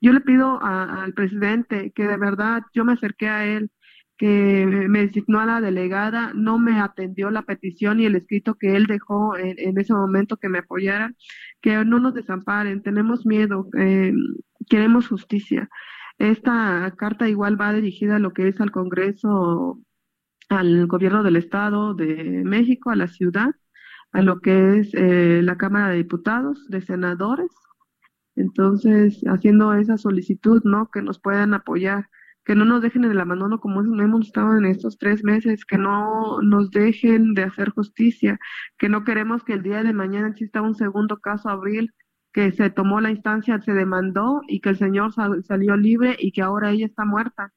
yo le pido al presidente que de verdad yo me acerqué a él, que me designó a la delegada, no me atendió la petición y el escrito que él dejó en, en ese momento que me apoyara, que no nos desamparen, tenemos miedo, eh, queremos justicia. Esta carta igual va dirigida a lo que es al Congreso al gobierno del Estado de México, a la ciudad, a lo que es eh, la Cámara de Diputados, de senadores. Entonces, haciendo esa solicitud, ¿no? Que nos puedan apoyar, que no nos dejen en el abandono como hemos estado en estos tres meses, que no nos dejen de hacer justicia, que no queremos que el día de mañana exista un segundo caso abril que se tomó la instancia, se demandó y que el señor salió libre y que ahora ella está muerta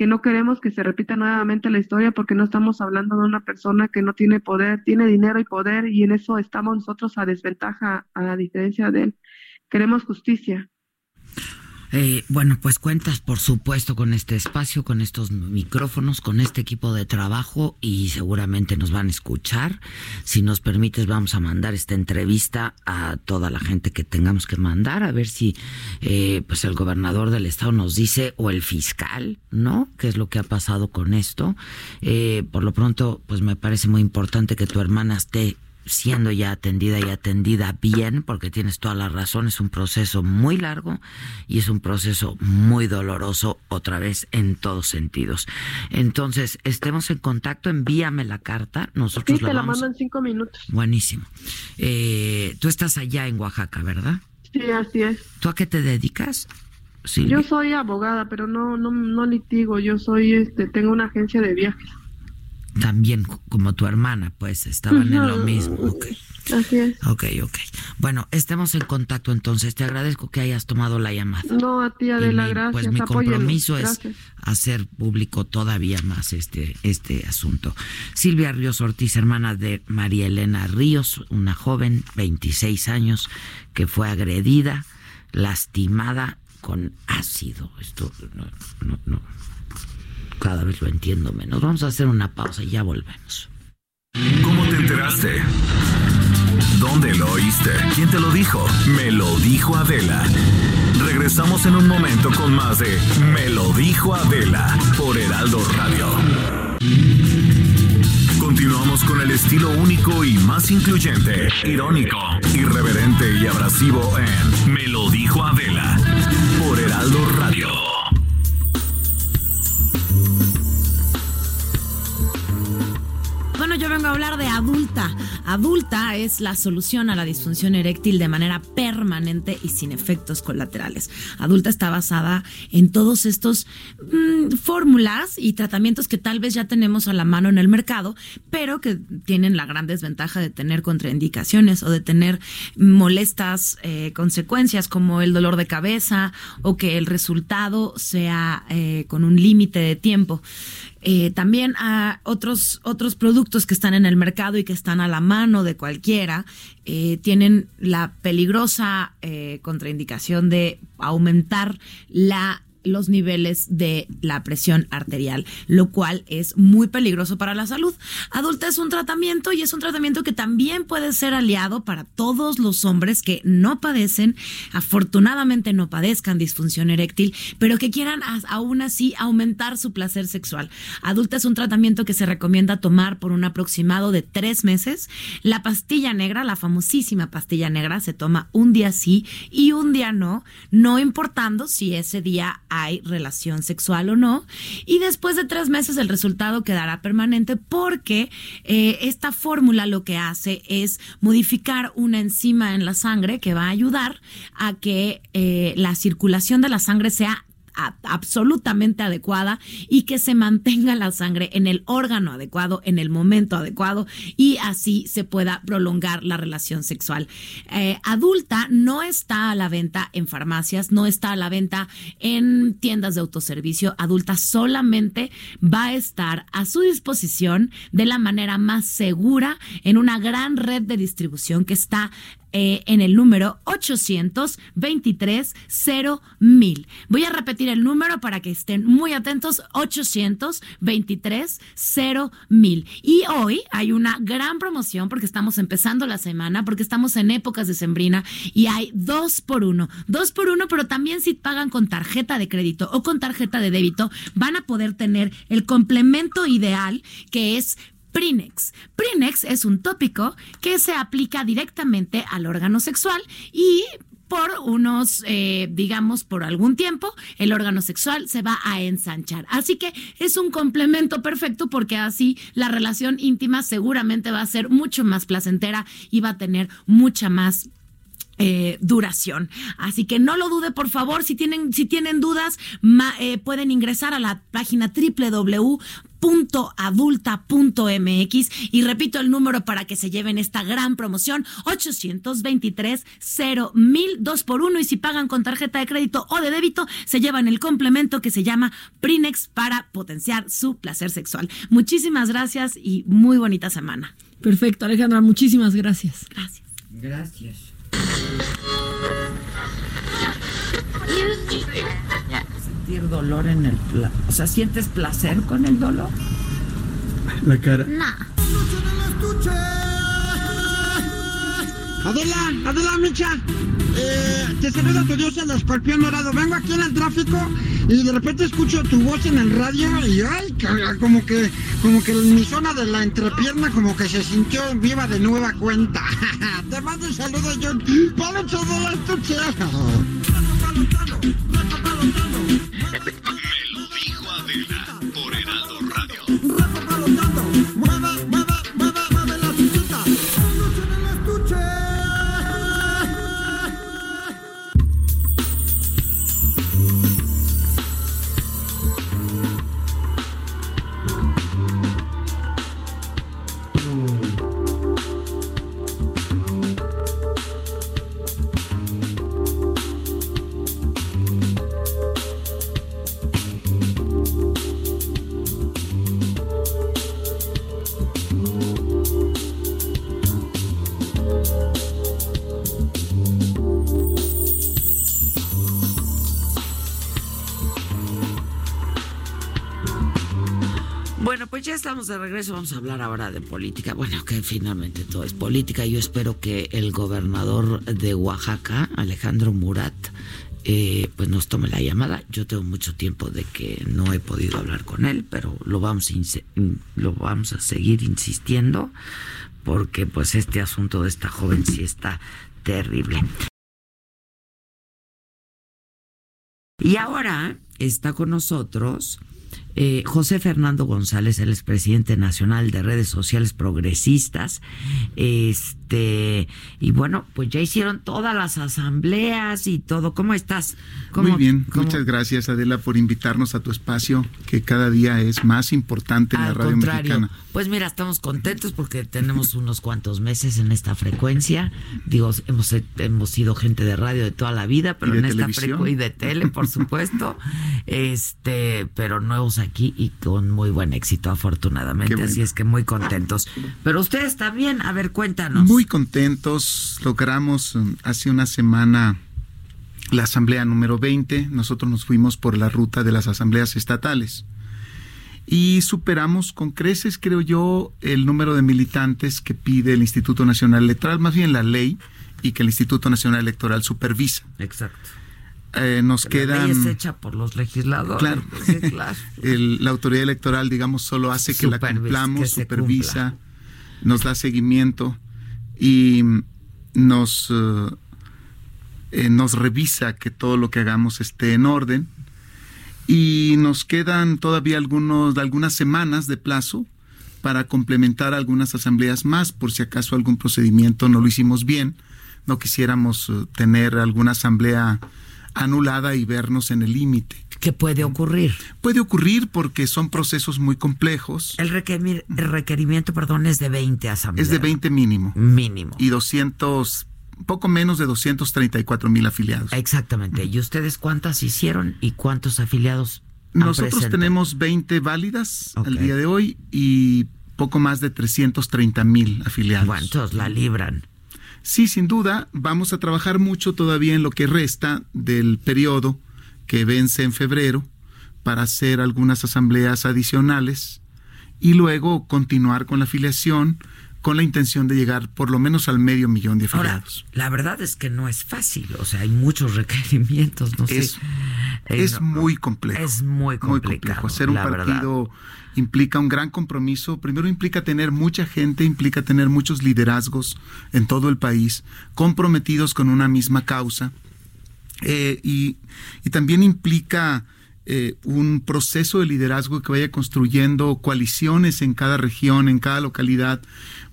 que no queremos que se repita nuevamente la historia porque no estamos hablando de una persona que no tiene poder, tiene dinero y poder y en eso estamos nosotros a desventaja a la diferencia de él. Queremos justicia. Eh, bueno, pues cuentas, por supuesto, con este espacio, con estos micrófonos, con este equipo de trabajo y seguramente nos van a escuchar. Si nos permites, vamos a mandar esta entrevista a toda la gente que tengamos que mandar, a ver si eh, pues el gobernador del estado nos dice, o el fiscal, ¿no? ¿Qué es lo que ha pasado con esto? Eh, por lo pronto, pues me parece muy importante que tu hermana esté siendo ya atendida y atendida bien, porque tienes toda la razón, es un proceso muy largo y es un proceso muy doloroso otra vez en todos sentidos. Entonces, estemos en contacto, envíame la carta, nosotros sí, te la mando en cinco minutos. Buenísimo. Eh, tú estás allá en Oaxaca, ¿verdad? Sí, así es. ¿Tú a qué te dedicas? Yo soy abogada, pero no, no, no litigo, yo soy, este, tengo una agencia de viajes también como tu hermana, pues estaban en lo mismo. Okay. Así es. Ok, ok. Bueno, estemos en contacto entonces. Te agradezco que hayas tomado la llamada. No, a ti, Adela, gracias. Pues mi compromiso es hacer público todavía más este, este asunto. Silvia Ríos Ortiz, hermana de María Elena Ríos, una joven, 26 años, que fue agredida, lastimada con ácido. Esto no, no, no cada vez lo entiendo menos. Vamos a hacer una pausa y ya volvemos. ¿Cómo te enteraste? ¿Dónde lo oíste? ¿Quién te lo dijo? Me lo dijo Adela. Regresamos en un momento con más de Me lo dijo Adela por Heraldo Radio. Continuamos con el estilo único y más incluyente, irónico, irreverente y abrasivo en Me lo dijo Adela por Heraldo Radio. Vengo a hablar de adulta. Adulta es la solución a la disfunción eréctil de manera permanente y sin efectos colaterales. Adulta está basada en todos estos mm, fórmulas y tratamientos que tal vez ya tenemos a la mano en el mercado, pero que tienen la gran desventaja de tener contraindicaciones o de tener molestas eh, consecuencias como el dolor de cabeza o que el resultado sea eh, con un límite de tiempo. Eh, también a otros, otros productos que están en el mercado y que están a la mano de cualquiera, eh, tienen la peligrosa eh, contraindicación de aumentar la los niveles de la presión arterial, lo cual es muy peligroso para la salud. Adulta es un tratamiento y es un tratamiento que también puede ser aliado para todos los hombres que no padecen, afortunadamente no padezcan disfunción eréctil, pero que quieran aún así aumentar su placer sexual. Adulta es un tratamiento que se recomienda tomar por un aproximado de tres meses. La pastilla negra, la famosísima pastilla negra, se toma un día sí y un día no, no importando si ese día hay relación sexual o no. Y después de tres meses el resultado quedará permanente porque eh, esta fórmula lo que hace es modificar una enzima en la sangre que va a ayudar a que eh, la circulación de la sangre sea absolutamente adecuada y que se mantenga la sangre en el órgano adecuado, en el momento adecuado y así se pueda prolongar la relación sexual. Eh, adulta no está a la venta en farmacias, no está a la venta en tiendas de autoservicio. Adulta solamente va a estar a su disposición de la manera más segura en una gran red de distribución que está eh, en el número 823 mil. Voy a repetir el número para que estén muy atentos, 823 mil. Y hoy hay una gran promoción porque estamos empezando la semana, porque estamos en épocas de sembrina y hay dos por uno. Dos por uno, pero también si pagan con tarjeta de crédito o con tarjeta de débito, van a poder tener el complemento ideal que es Prinex. Prinex es un tópico que se aplica directamente al órgano sexual y por unos, eh, digamos, por algún tiempo, el órgano sexual se va a ensanchar. Así que es un complemento perfecto porque así la relación íntima seguramente va a ser mucho más placentera y va a tener mucha más eh, duración. Así que no lo dude, por favor. Si tienen, si tienen dudas, eh, pueden ingresar a la página www.adulta.mx y repito el número para que se lleven esta gran promoción 823 mil dos por uno y si pagan con tarjeta de crédito o de débito se llevan el complemento que se llama Prinex para potenciar su placer sexual. Muchísimas gracias y muy bonita semana. Perfecto, Alejandra, muchísimas gracias. Gracias. Gracias. Sentir dolor en el... O sea, ¿sientes placer con el dolor? La cara. Adela, Adela Micha, eh, te saluda tu dios el escorpión dorado. Vengo aquí en el tráfico y de repente escucho tu voz en el radio y ay, como que, como que en mi zona de la entrepierna como que se sintió viva de nueva cuenta. te mando un saludo, John. Para todo el estuche. Thank you. Pues ya estamos de regreso. Vamos a hablar ahora de política. Bueno, que finalmente todo es política. Yo espero que el gobernador de Oaxaca, Alejandro Murat, eh, pues nos tome la llamada. Yo tengo mucho tiempo de que no he podido hablar con él, pero lo vamos a, lo vamos a seguir insistiendo porque pues este asunto de esta joven sí está terrible. Y ahora está con nosotros eh, José Fernando González, él es presidente nacional de redes sociales progresistas. Este, y bueno, pues ya hicieron todas las asambleas y todo. ¿Cómo estás? ¿Cómo- Muy bien, cómo- muchas gracias Adela por invitarnos a tu espacio que cada día es más importante en la radio contrario, mexicana. pues mira, estamos contentos porque tenemos unos cuantos meses en esta frecuencia. Digo, hemos, hemos sido gente de radio de toda la vida, pero en esta frecuencia y de tele, por supuesto. este, pero nuevos aquí y con muy buen éxito, afortunadamente. Así es que muy contentos. Pero ustedes también, a ver, cuéntanos. Muy contentos, logramos um, hace una semana la asamblea número 20, nosotros nos fuimos por la ruta de las asambleas estatales y superamos con creces, creo yo, el número de militantes que pide el Instituto Nacional Electoral, más bien la ley, y que el Instituto Nacional Electoral supervisa. Exacto. Eh, nos La quedan... ley es hecha por los legisladores. Claro. Sí, claro. El- la autoridad electoral, digamos, solo hace que la cumplamos, que supervisa, nos da seguimiento y mm, nos, eh, eh, nos revisa que todo lo que hagamos esté en orden. Y nos quedan todavía algunos, algunas semanas de plazo para complementar algunas asambleas más, por si acaso algún procedimiento no lo hicimos bien, no quisiéramos eh, tener alguna asamblea anulada y vernos en el límite. ¿Qué puede ocurrir? Puede ocurrir porque son procesos muy complejos. El, requerir- el requerimiento, perdón, es de 20 asambleas. Es de 20 mínimo. Mínimo. Y 200, poco menos de 234 mil afiliados. Exactamente. ¿Y ustedes cuántas hicieron y cuántos afiliados? Nosotros tenemos 20 válidas al día de hoy y poco más de 330 mil afiliados. Entonces la libran. Sí, sin duda, vamos a trabajar mucho todavía en lo que resta del periodo que vence en febrero para hacer algunas asambleas adicionales y luego continuar con la afiliación con la intención de llegar por lo menos al medio millón de Ahora, afiliados. la verdad es que no es fácil. O sea, hay muchos requerimientos, no Es- sé. Eh, es no, muy complejo. Es muy Muy complicado. complejo. Hacer un verdad. Implica un gran compromiso. Primero implica tener mucha gente, implica tener muchos liderazgos en todo el país, comprometidos con una misma causa. Eh, y, y también implica eh, un proceso de liderazgo que vaya construyendo coaliciones en cada región, en cada localidad,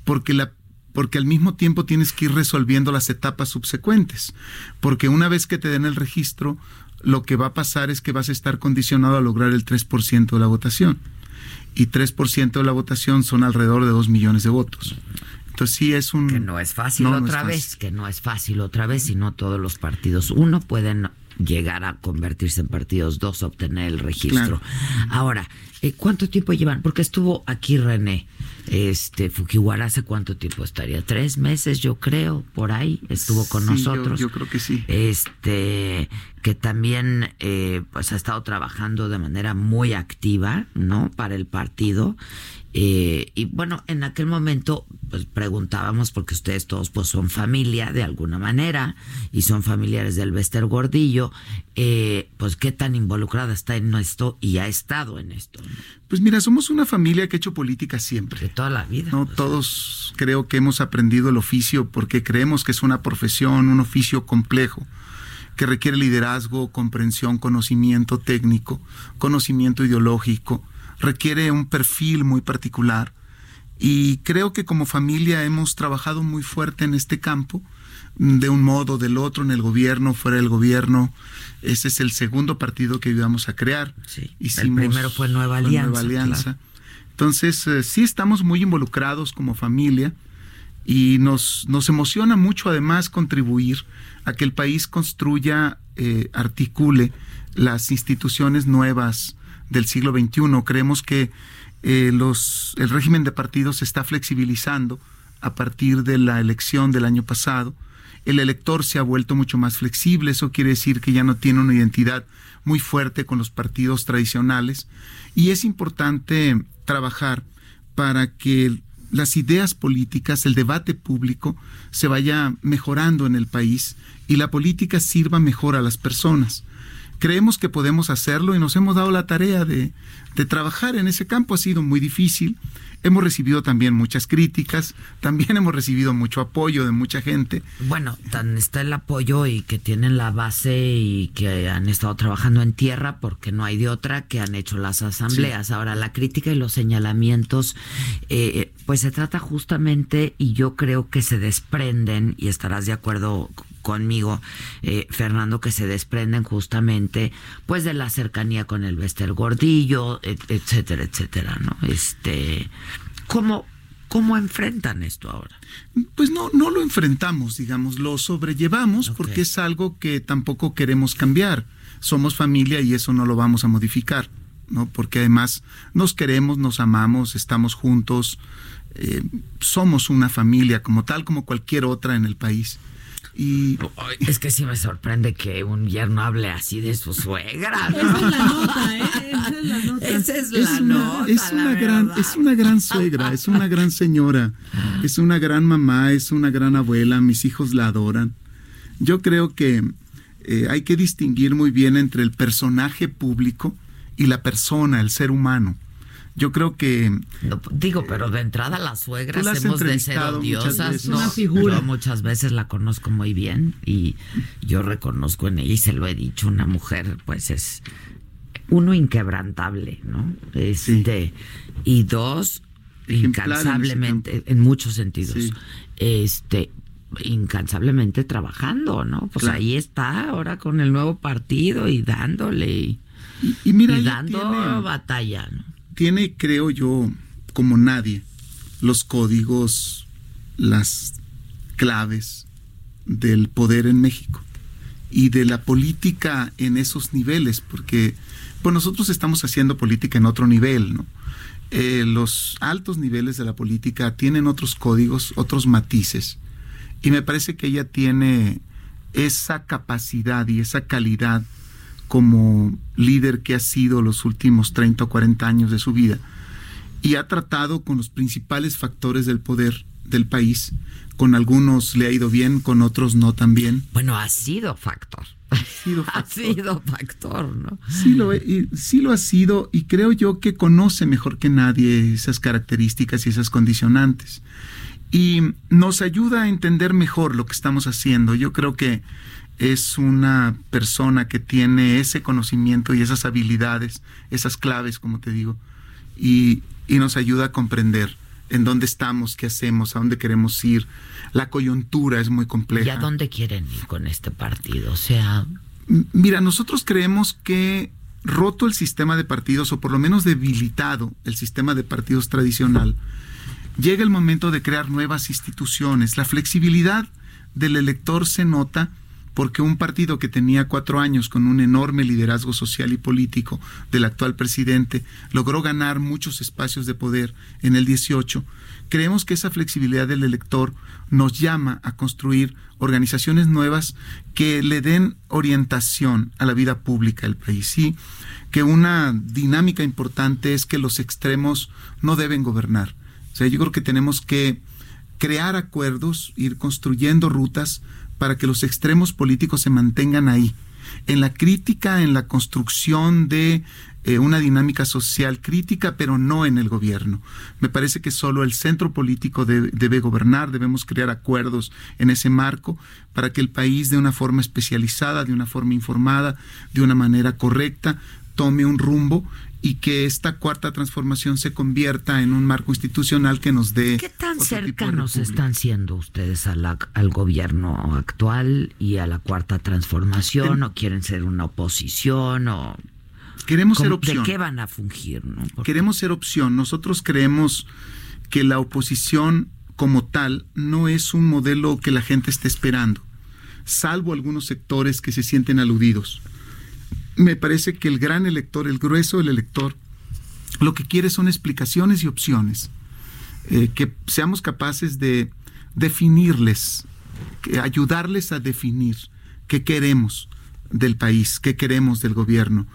porque la porque al mismo tiempo tienes que ir resolviendo las etapas subsecuentes, porque una vez que te den el registro, lo que va a pasar es que vas a estar condicionado a lograr el 3% de la votación. Y 3% de la votación son alrededor de 2 millones de votos. Entonces sí es un... Que no es fácil No, no otra es vez, fácil. que no es fácil otra vez, y no todos los partidos. Uno pueden llegar a convertirse en partidos, dos obtener el registro. Claro. Ahora, eh, ¿cuánto tiempo llevan? Porque estuvo aquí René Este, Fujiwara hace cuánto tiempo estaría? Tres meses, yo creo, por ahí, estuvo con Sí, yo- nosotros. yo creo que sí. Este, que también eh, pues ha estado trabajando de manera muy activa, ¿no? Para el partido. Eh, y bueno, en aquel momento pues preguntábamos, porque ustedes todos pues son familia de alguna manera y son familiares del Bester Gordillo, eh, pues qué tan involucrada está en esto y ha estado en esto. ¿no? Pues mira, somos una familia que ha hecho política siempre. De toda la vida. No, todos creo que hemos aprendido el oficio porque creemos que es una profesión, un oficio complejo, que requiere liderazgo, comprensión, conocimiento técnico, conocimiento ideológico, requiere un perfil muy particular. Y creo que como familia hemos trabajado muy fuerte en este campo, de un modo o del otro, en el gobierno, fuera del gobierno. Ese es el segundo partido que íbamos a crear. el primero fue Nueva Alianza, Alianza. Entonces, eh, sí estamos muy involucrados como familia y nos, nos emociona mucho además contribuir a que el país construya, eh, articule las instituciones nuevas del siglo XXI. Creemos que eh, el régimen de partidos se está flexibilizando a partir de la elección del año pasado. El elector se ha vuelto mucho más flexible, eso quiere decir que ya no tiene una identidad muy fuerte con los partidos tradicionales y es importante trabajar para que las ideas políticas, el debate público se vaya mejorando en el país y la política sirva mejor a las personas. Creemos que podemos hacerlo y nos hemos dado la tarea de, de trabajar en ese campo. Ha sido muy difícil. Hemos recibido también muchas críticas, también hemos recibido mucho apoyo de mucha gente. Bueno, tan está el apoyo y que tienen la base y que han estado trabajando en tierra porque no hay de otra que han hecho las asambleas. Ahora, la crítica y los señalamientos, eh, pues se trata justamente, y yo creo que se desprenden, y estarás de acuerdo conmigo, eh, Fernando, que se desprenden justamente, pues de la cercanía con el Bester Gordillo, et- etcétera, etcétera, ¿no? Este, ¿cómo, cómo enfrentan esto ahora? Pues no, no lo enfrentamos, digamos, lo sobrellevamos porque es algo que tampoco queremos cambiar. Somos familia y eso no lo vamos a modificar, ¿no? Porque además nos queremos, nos amamos, estamos juntos, eh, somos una familia como tal, como cualquier otra en el país. Y Es que sí me sorprende que un yerno hable así de su suegra. ¿no? Esa es la nota, ¿eh? Esa es la nota. Esa es la es una, nota, es la una gran, verdad. es una gran suegra, es una gran señora, es una gran mamá, es una gran abuela, mis hijos la adoran. Yo creo que eh, hay que distinguir muy bien entre el personaje público y la persona, el ser humano. Yo creo que Digo, pero de entrada las suegras hemos de ser odiosas. veces. ¿no? Una figura. Yo muchas veces la conozco muy bien y yo reconozco en ella y se lo he dicho, una mujer pues es uno inquebrantable, ¿no? Este y dos en incansablemente en, muchos sentidos. Sí. Este incansablemente trabajando, ¿no? Pues Claro. ahí está ahora con el nuevo partido y dándole y, y mira, y dando tiene- batalla, ¿no? Tiene, creo yo, como nadie, los códigos, las claves del poder en México y de la política en esos niveles, porque pues nosotros estamos haciendo política en otro nivel, ¿no? Eh, los altos niveles de la política tienen otros códigos, otros matices, y me parece que ella tiene esa capacidad y esa calidad como líder que ha sido los últimos 30 o 40 años de su vida y ha tratado con los principales factores del poder del país. Con algunos le ha ido bien, con otros no tan bien. Bueno, ha sido factor. Ha sido Ha sido factor, ¿no? Sí lo, sí lo ha sido y creo yo que conoce mejor que nadie esas características y esas condicionantes. Y nos ayuda a entender mejor lo que estamos haciendo. Yo creo que es una persona que tiene ese conocimiento y esas habilidades, esas claves, como te digo, y, y nos ayuda a comprender en dónde estamos, qué hacemos, a dónde queremos ir. La coyuntura es muy compleja. ¿Y a dónde quieren ir con este partido? O sea, Mira, nosotros creemos que roto el sistema de partidos, o por lo menos debilitado el sistema de partidos tradicional, llega el momento de crear nuevas instituciones. La flexibilidad del elector se nota porque un partido que tenía cuatro años con un enorme liderazgo social y político del actual presidente logró ganar muchos espacios de poder en el 18, creemos que esa flexibilidad del elector nos llama a construir organizaciones nuevas que le den orientación a la vida pública del país. Y que una dinámica importante es que los extremos no deben gobernar. O sea, yo creo que tenemos que crear acuerdos, ir construyendo rutas para que los extremos políticos se mantengan ahí. En la crítica, en la construcción de eh, una dinámica social crítica, pero no en el gobierno. Me parece que solo el centro político debe gobernar, debemos crear acuerdos en ese marco para que el país de una forma especializada, de una forma informada, de una manera correcta, tome un rumbo y que esta cuarta transformación se convierta en un marco institucional que nos dé... ¿Qué tan cercanos están siendo ustedes al gobierno actual y a la cuarta transformación? ¿O quieren ser una oposición? o Queremos ser opción. ¿De qué van a fungir? Queremos ser opción. Nosotros creemos que la oposición como tal no es un modelo que la gente esté esperando, salvo algunos sectores que se sienten aludidos me parece que el gran elector, el grueso del elector, lo que quiere son explicaciones y opciones, eh, que seamos capaces de definirles, ayudarles a definir qué queremos del país, qué queremos del gobierno.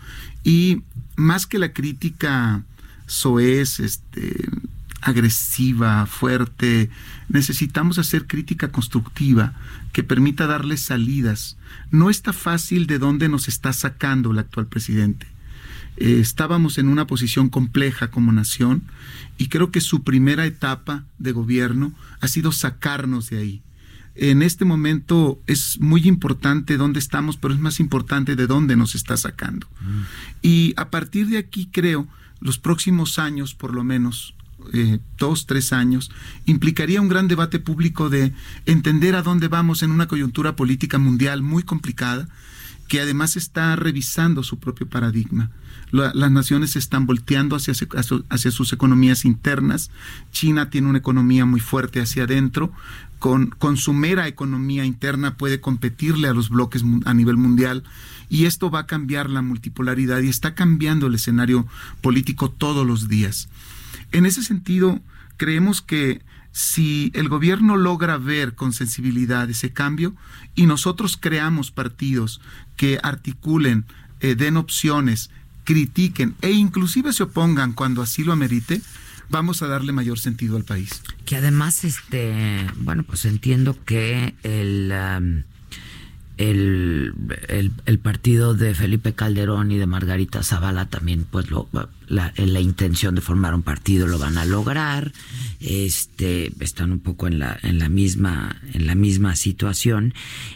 Y más que la crítica soez, este, agresiva, fuerte. Necesitamos hacer crítica constructiva que permita darle salidas. No está fácil de dónde nos está sacando el actual presidente. Eh, estábamos en una posición compleja como nación y creo que su primera etapa de gobierno ha sido sacarnos de ahí. En este momento es muy importante dónde estamos, pero es más importante de dónde nos está sacando. Mm. Y a partir de aquí creo, los próximos años por lo menos, eh, dos, tres años, implicaría un gran debate público de entender a dónde vamos en una coyuntura política mundial muy complicada, que además está revisando su propio paradigma. las naciones están volteando hacia, hacia sus economías internas. China tiene una economía muy fuerte hacia adentro. Con, con su mera economía interna puede competirle a los bloques a nivel mundial y esto va a cambiar la multipolaridad y está cambiando el escenario político todos los días. En ese sentido, creemos que si el gobierno logra ver con sensibilidad ese cambio y nosotros creamos partidos que articulen, eh, den opciones, critiquen e inclusive se opongan cuando así lo amerite, vamos a darle mayor sentido al país. Que además, este, bueno, pues entiendo que el... el, el, partido de Felipe Calderón y de Margarita Zavala también, pues lo, la, la, intención de formar un partido lo van a lograr. Este, están un poco en la, en la misma, en la misma situación.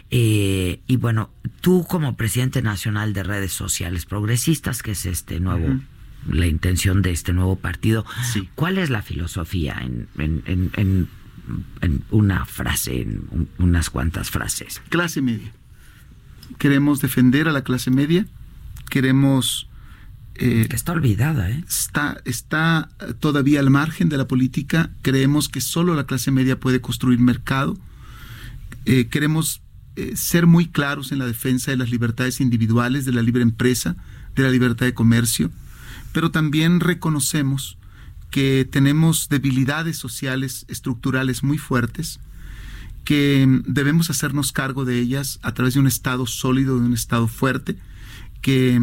Eh, y bueno, tú como presidente nacional de redes sociales progresistas, que es este nuevo, la intención de este nuevo partido, ¿cuál es la filosofía en, en, en, en una frase, en unas cuantas frases? Clase media queremos defender a la clase media, queremos... Eh, que está olvidada, ¿eh? Está, está todavía al margen de la política, creemos que solo la clase media puede construir mercado, eh, queremos eh, ser muy claros en la defensa de las libertades individuales, de la libre empresa, de la libertad de comercio, pero también reconocemos que tenemos debilidades sociales estructurales muy fuertes, que debemos hacernos cargo de ellas a través de un Estado sólido, de un Estado fuerte, que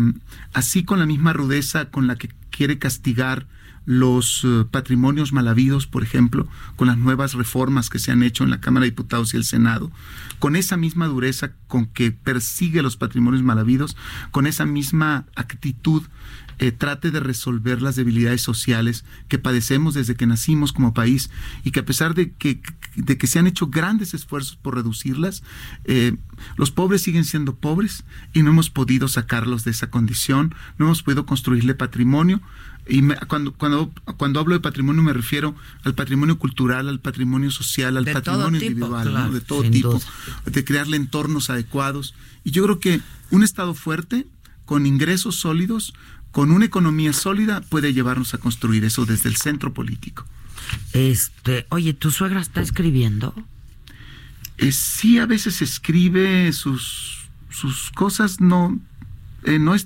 así con la misma rudeza con la que quiere castigar los eh, patrimonios mal habidos, por ejemplo, con las nuevas reformas que se han hecho en la Cámara de Diputados y el Senado, con esa misma dureza con que persigue los patrimonios mal habidos, con esa misma actitud eh, trate de resolver las debilidades sociales que padecemos desde que nacimos como país y que a pesar de que, de que se han hecho grandes esfuerzos por reducirlas, eh, los pobres siguen siendo pobres y no hemos podido sacarlos de esa condición, no hemos podido construirle patrimonio. Y cuando, cuando, cuando hablo de patrimonio me refiero al patrimonio cultural, al patrimonio social, al patrimonio individual, de todo tipo, de crearle entornos adecuados. Y yo creo que un Estado fuerte, con ingresos sólidos, con una economía sólida puede llevarnos a construir eso desde el centro político. Este, oye, ¿tu suegra está escribiendo? Eh, sí, a veces escribe sus, sus cosas, no, eh, no es,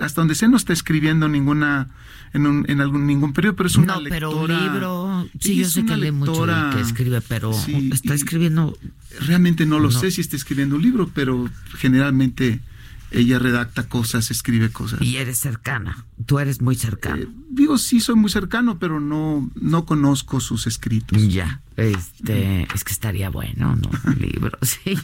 hasta donde sé no está escribiendo ninguna en, un, en algún ningún periodo, pero es una no, lectora. pero un libro, sí, yo sé que lee mucho lectora- que escribe, pero Sí, está escribiendo. Realmente no lo No. sé si está escribiendo un libro, pero generalmente ella redacta cosas, escribe cosas. Y eres cercana, tú eres muy cercano. Digo, sí, soy muy cercano, pero no, no conozco sus escritos. Ya, este, es que estaría bueno, ¿no? Un libro, sí.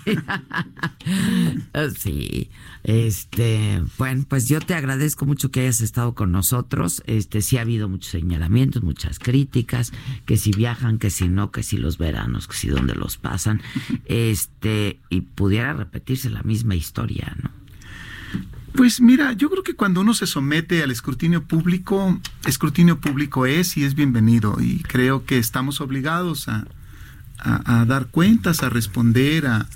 sí, este, bueno, pues yo te agradezco mucho que hayas estado con nosotros. Este, sí ha habido muchos señalamientos, muchas críticas, que si viajan, que si no, que si los veranos, que si dónde los pasan. Este, y pudiera repetirse la misma historia, ¿no? Pues mira, yo creo que cuando uno se somete al escrutinio público, escrutinio público es y es bienvenido. Y creo que estamos obligados a, a- dar cuentas, a responder, a,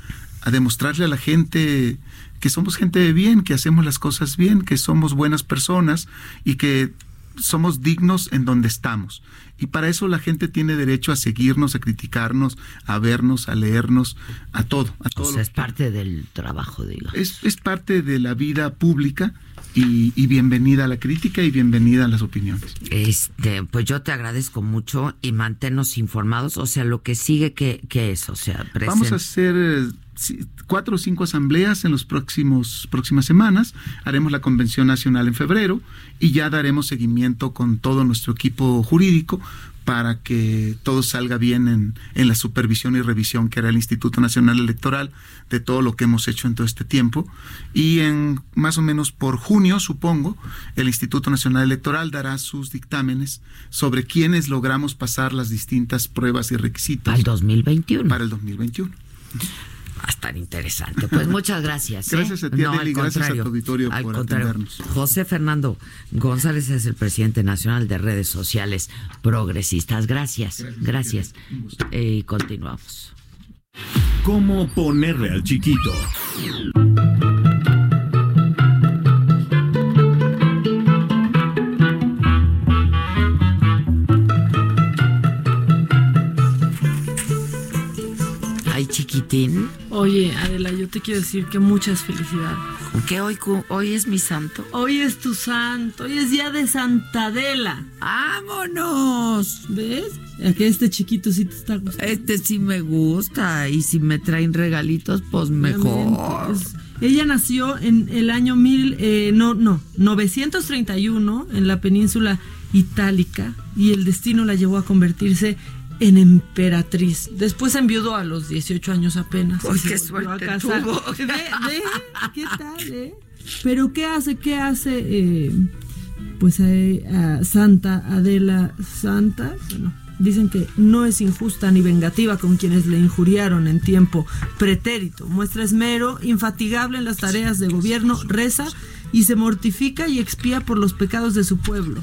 a demostrarle a la gente que somos gente de bien, que hacemos las cosas bien, que somos buenas personas y que somos dignos en donde estamos. Y para eso la gente tiene derecho a seguirnos, a criticarnos, a vernos, a leernos, a todo. A todo O sea, es parte del trabajo, digo. es, es parte de la vida pública y, y bienvenida a la crítica y bienvenida a las opiniones. Este, pues yo te agradezco mucho y manténnos informados. O sea, lo que sigue, ¿qué, qué es? O sea, Vamos a present- hacer eh, cuatro o cinco asambleas en las próximas semanas. Haremos la Convención Nacional en febrero y ya daremos seguimiento con todo nuestro equipo jurídico para que todo salga bien en, en la supervisión y revisión que hará el Instituto Nacional Electoral de todo lo que hemos hecho en todo este tiempo. Y en más o menos por junio, supongo, el Instituto Nacional Electoral dará sus dictámenes sobre quiénes logramos pasar las distintas pruebas y requisitos. Para el 2021. Para el 2021. Va a estar interesante. Pues muchas gracias. ¿eh? Gracias a ti, No, al y gracias a contrario, tu auditorio al por contrario. atendernos. José Fernando González es el presidente nacional de redes sociales progresistas. Gracias, gracias. Eh, continuamos. ¿Cómo ponerle al chiquito? Oye, Adela, yo te quiero decir que muchas felicidades. Que hoy, hoy es mi santo. Hoy es tu santo, hoy es día de Santa Adela. ¡Vámonos! ¿Ves? A que este chiquito sí te está gustando. Este sí me gusta. Y si me traen regalitos, pues mejor. Ella nació en el año mil, eh, no, no, 931 en la península itálica y el destino la llevó a convertirse en emperatriz. Después enviudó a los 18 años apenas. Pues qué a suerte casar. tuvo. Ve, ve, ¿qué tal, eh? Pero ¿qué hace? ¿Qué hace? eh, pues a, a Santa Adela Santa, bueno, dicen que no es injusta ni vengativa con quienes le injuriaron en tiempo pretérito. Muestra esmero, infatigable en las tareas de gobierno, reza y se mortifica y expía por los pecados de su pueblo.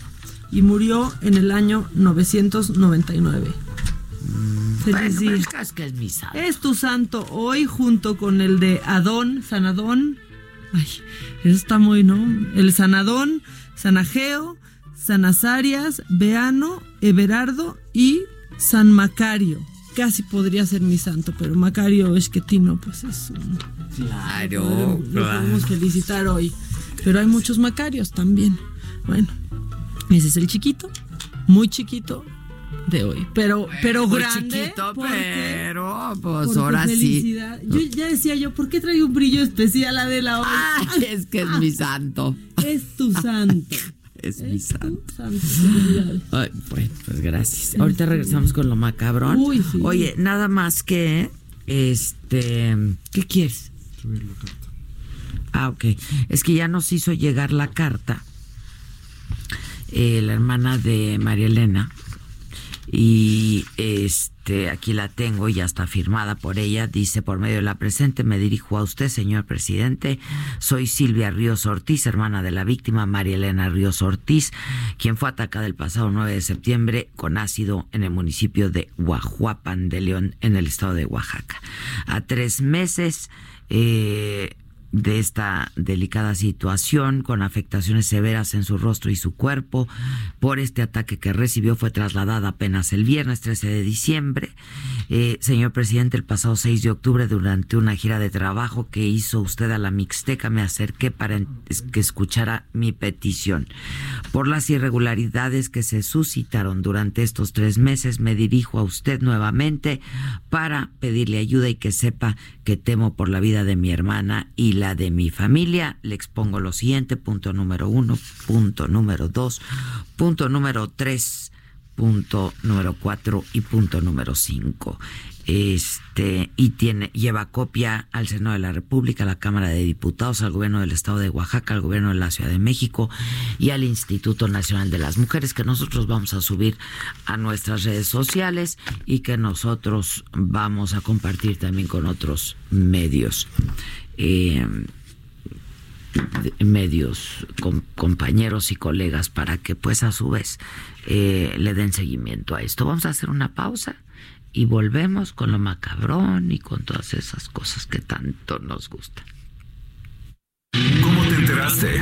Y murió en el año 999. Feliz Bueno, día. pero es que mi santo. Es tu santo hoy junto con el de Adón, Sanadón. Ay, eso está muy, ¿no? El Sanadón, Sanageo, Sanazarias, Beano, Everardo y San Macario. Casi podría ser mi santo, pero Macario Esquetino, pues es un... Claro, Lo podemos felicitar hoy. Pero hay muchos Macarios también. Bueno, ese es el chiquito, muy chiquito de hoy. Pero, pero Muy grande. chiquito, porque- pero pues ahora sí. Yo ya decía yo, ¿por qué trae un brillo especial Adela hoy? Ay, es que es mi santo. Es tu santo. Es mi santo. santo. Ay, bueno, pues gracias. Ahorita regresamos con lo macabrón. Uy, sí. Oye, nada más que, este, ¿qué quieres? Ah, ok. Es que ya nos hizo llegar la carta eh, la hermana de María Elena y este aquí la tengo ya está firmada por ella. Dice por medio de la presente me dirijo a usted señor presidente. Soy Silvia Ríos Ortiz hermana de la víctima María Elena Ríos Ortiz quien fue atacada el pasado 9 de septiembre con ácido en el municipio de Guajuapan de León en el estado de Oaxaca. A tres meses eh, de esta delicada situación con afectaciones severas en su rostro y su cuerpo por este ataque que recibió fue trasladada apenas el viernes 13 de diciembre. Eh, señor presidente, el pasado 6 de octubre durante una gira de trabajo que hizo usted a la Mixteca me acerqué para que escuchara mi petición. Por las irregularidades que se suscitaron durante estos tres meses me dirijo a usted nuevamente para pedirle ayuda y que sepa que temo por la vida de mi hermana y la de mi familia. Le expongo lo siguiente, punto número uno, punto número dos, punto número tres, punto número cuatro y punto número cinco este y tiene lleva copia al Senado de la República, a la Cámara de Diputados, al Gobierno del Estado de Oaxaca, al Gobierno de la Ciudad de México y al Instituto Nacional de las Mujeres que nosotros vamos a subir a nuestras redes sociales y que nosotros vamos a compartir también con otros medios. Eh, medios, compañeros y colegas para que pues a su vez eh, le den seguimiento a esto. Vamos a hacer una pausa y volvemos con lo macabrón y con todas esas cosas que tanto nos gustan. ¿Cómo te enteraste?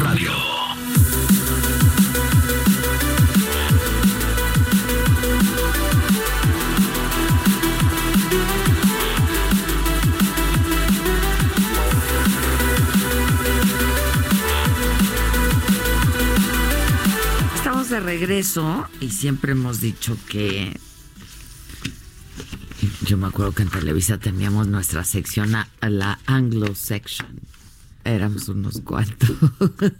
regreso y siempre hemos dicho que yo me acuerdo que en Televisa teníamos nuestra sección a, la Anglo Section. Éramos unos cuantos.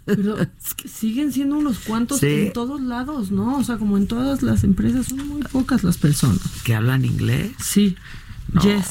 Pero es que siguen siendo unos cuantos en todos lados, ¿no? O sea, como en todas las empresas, son muy pocas las personas. ¿Que hablan inglés? Sí. Yes.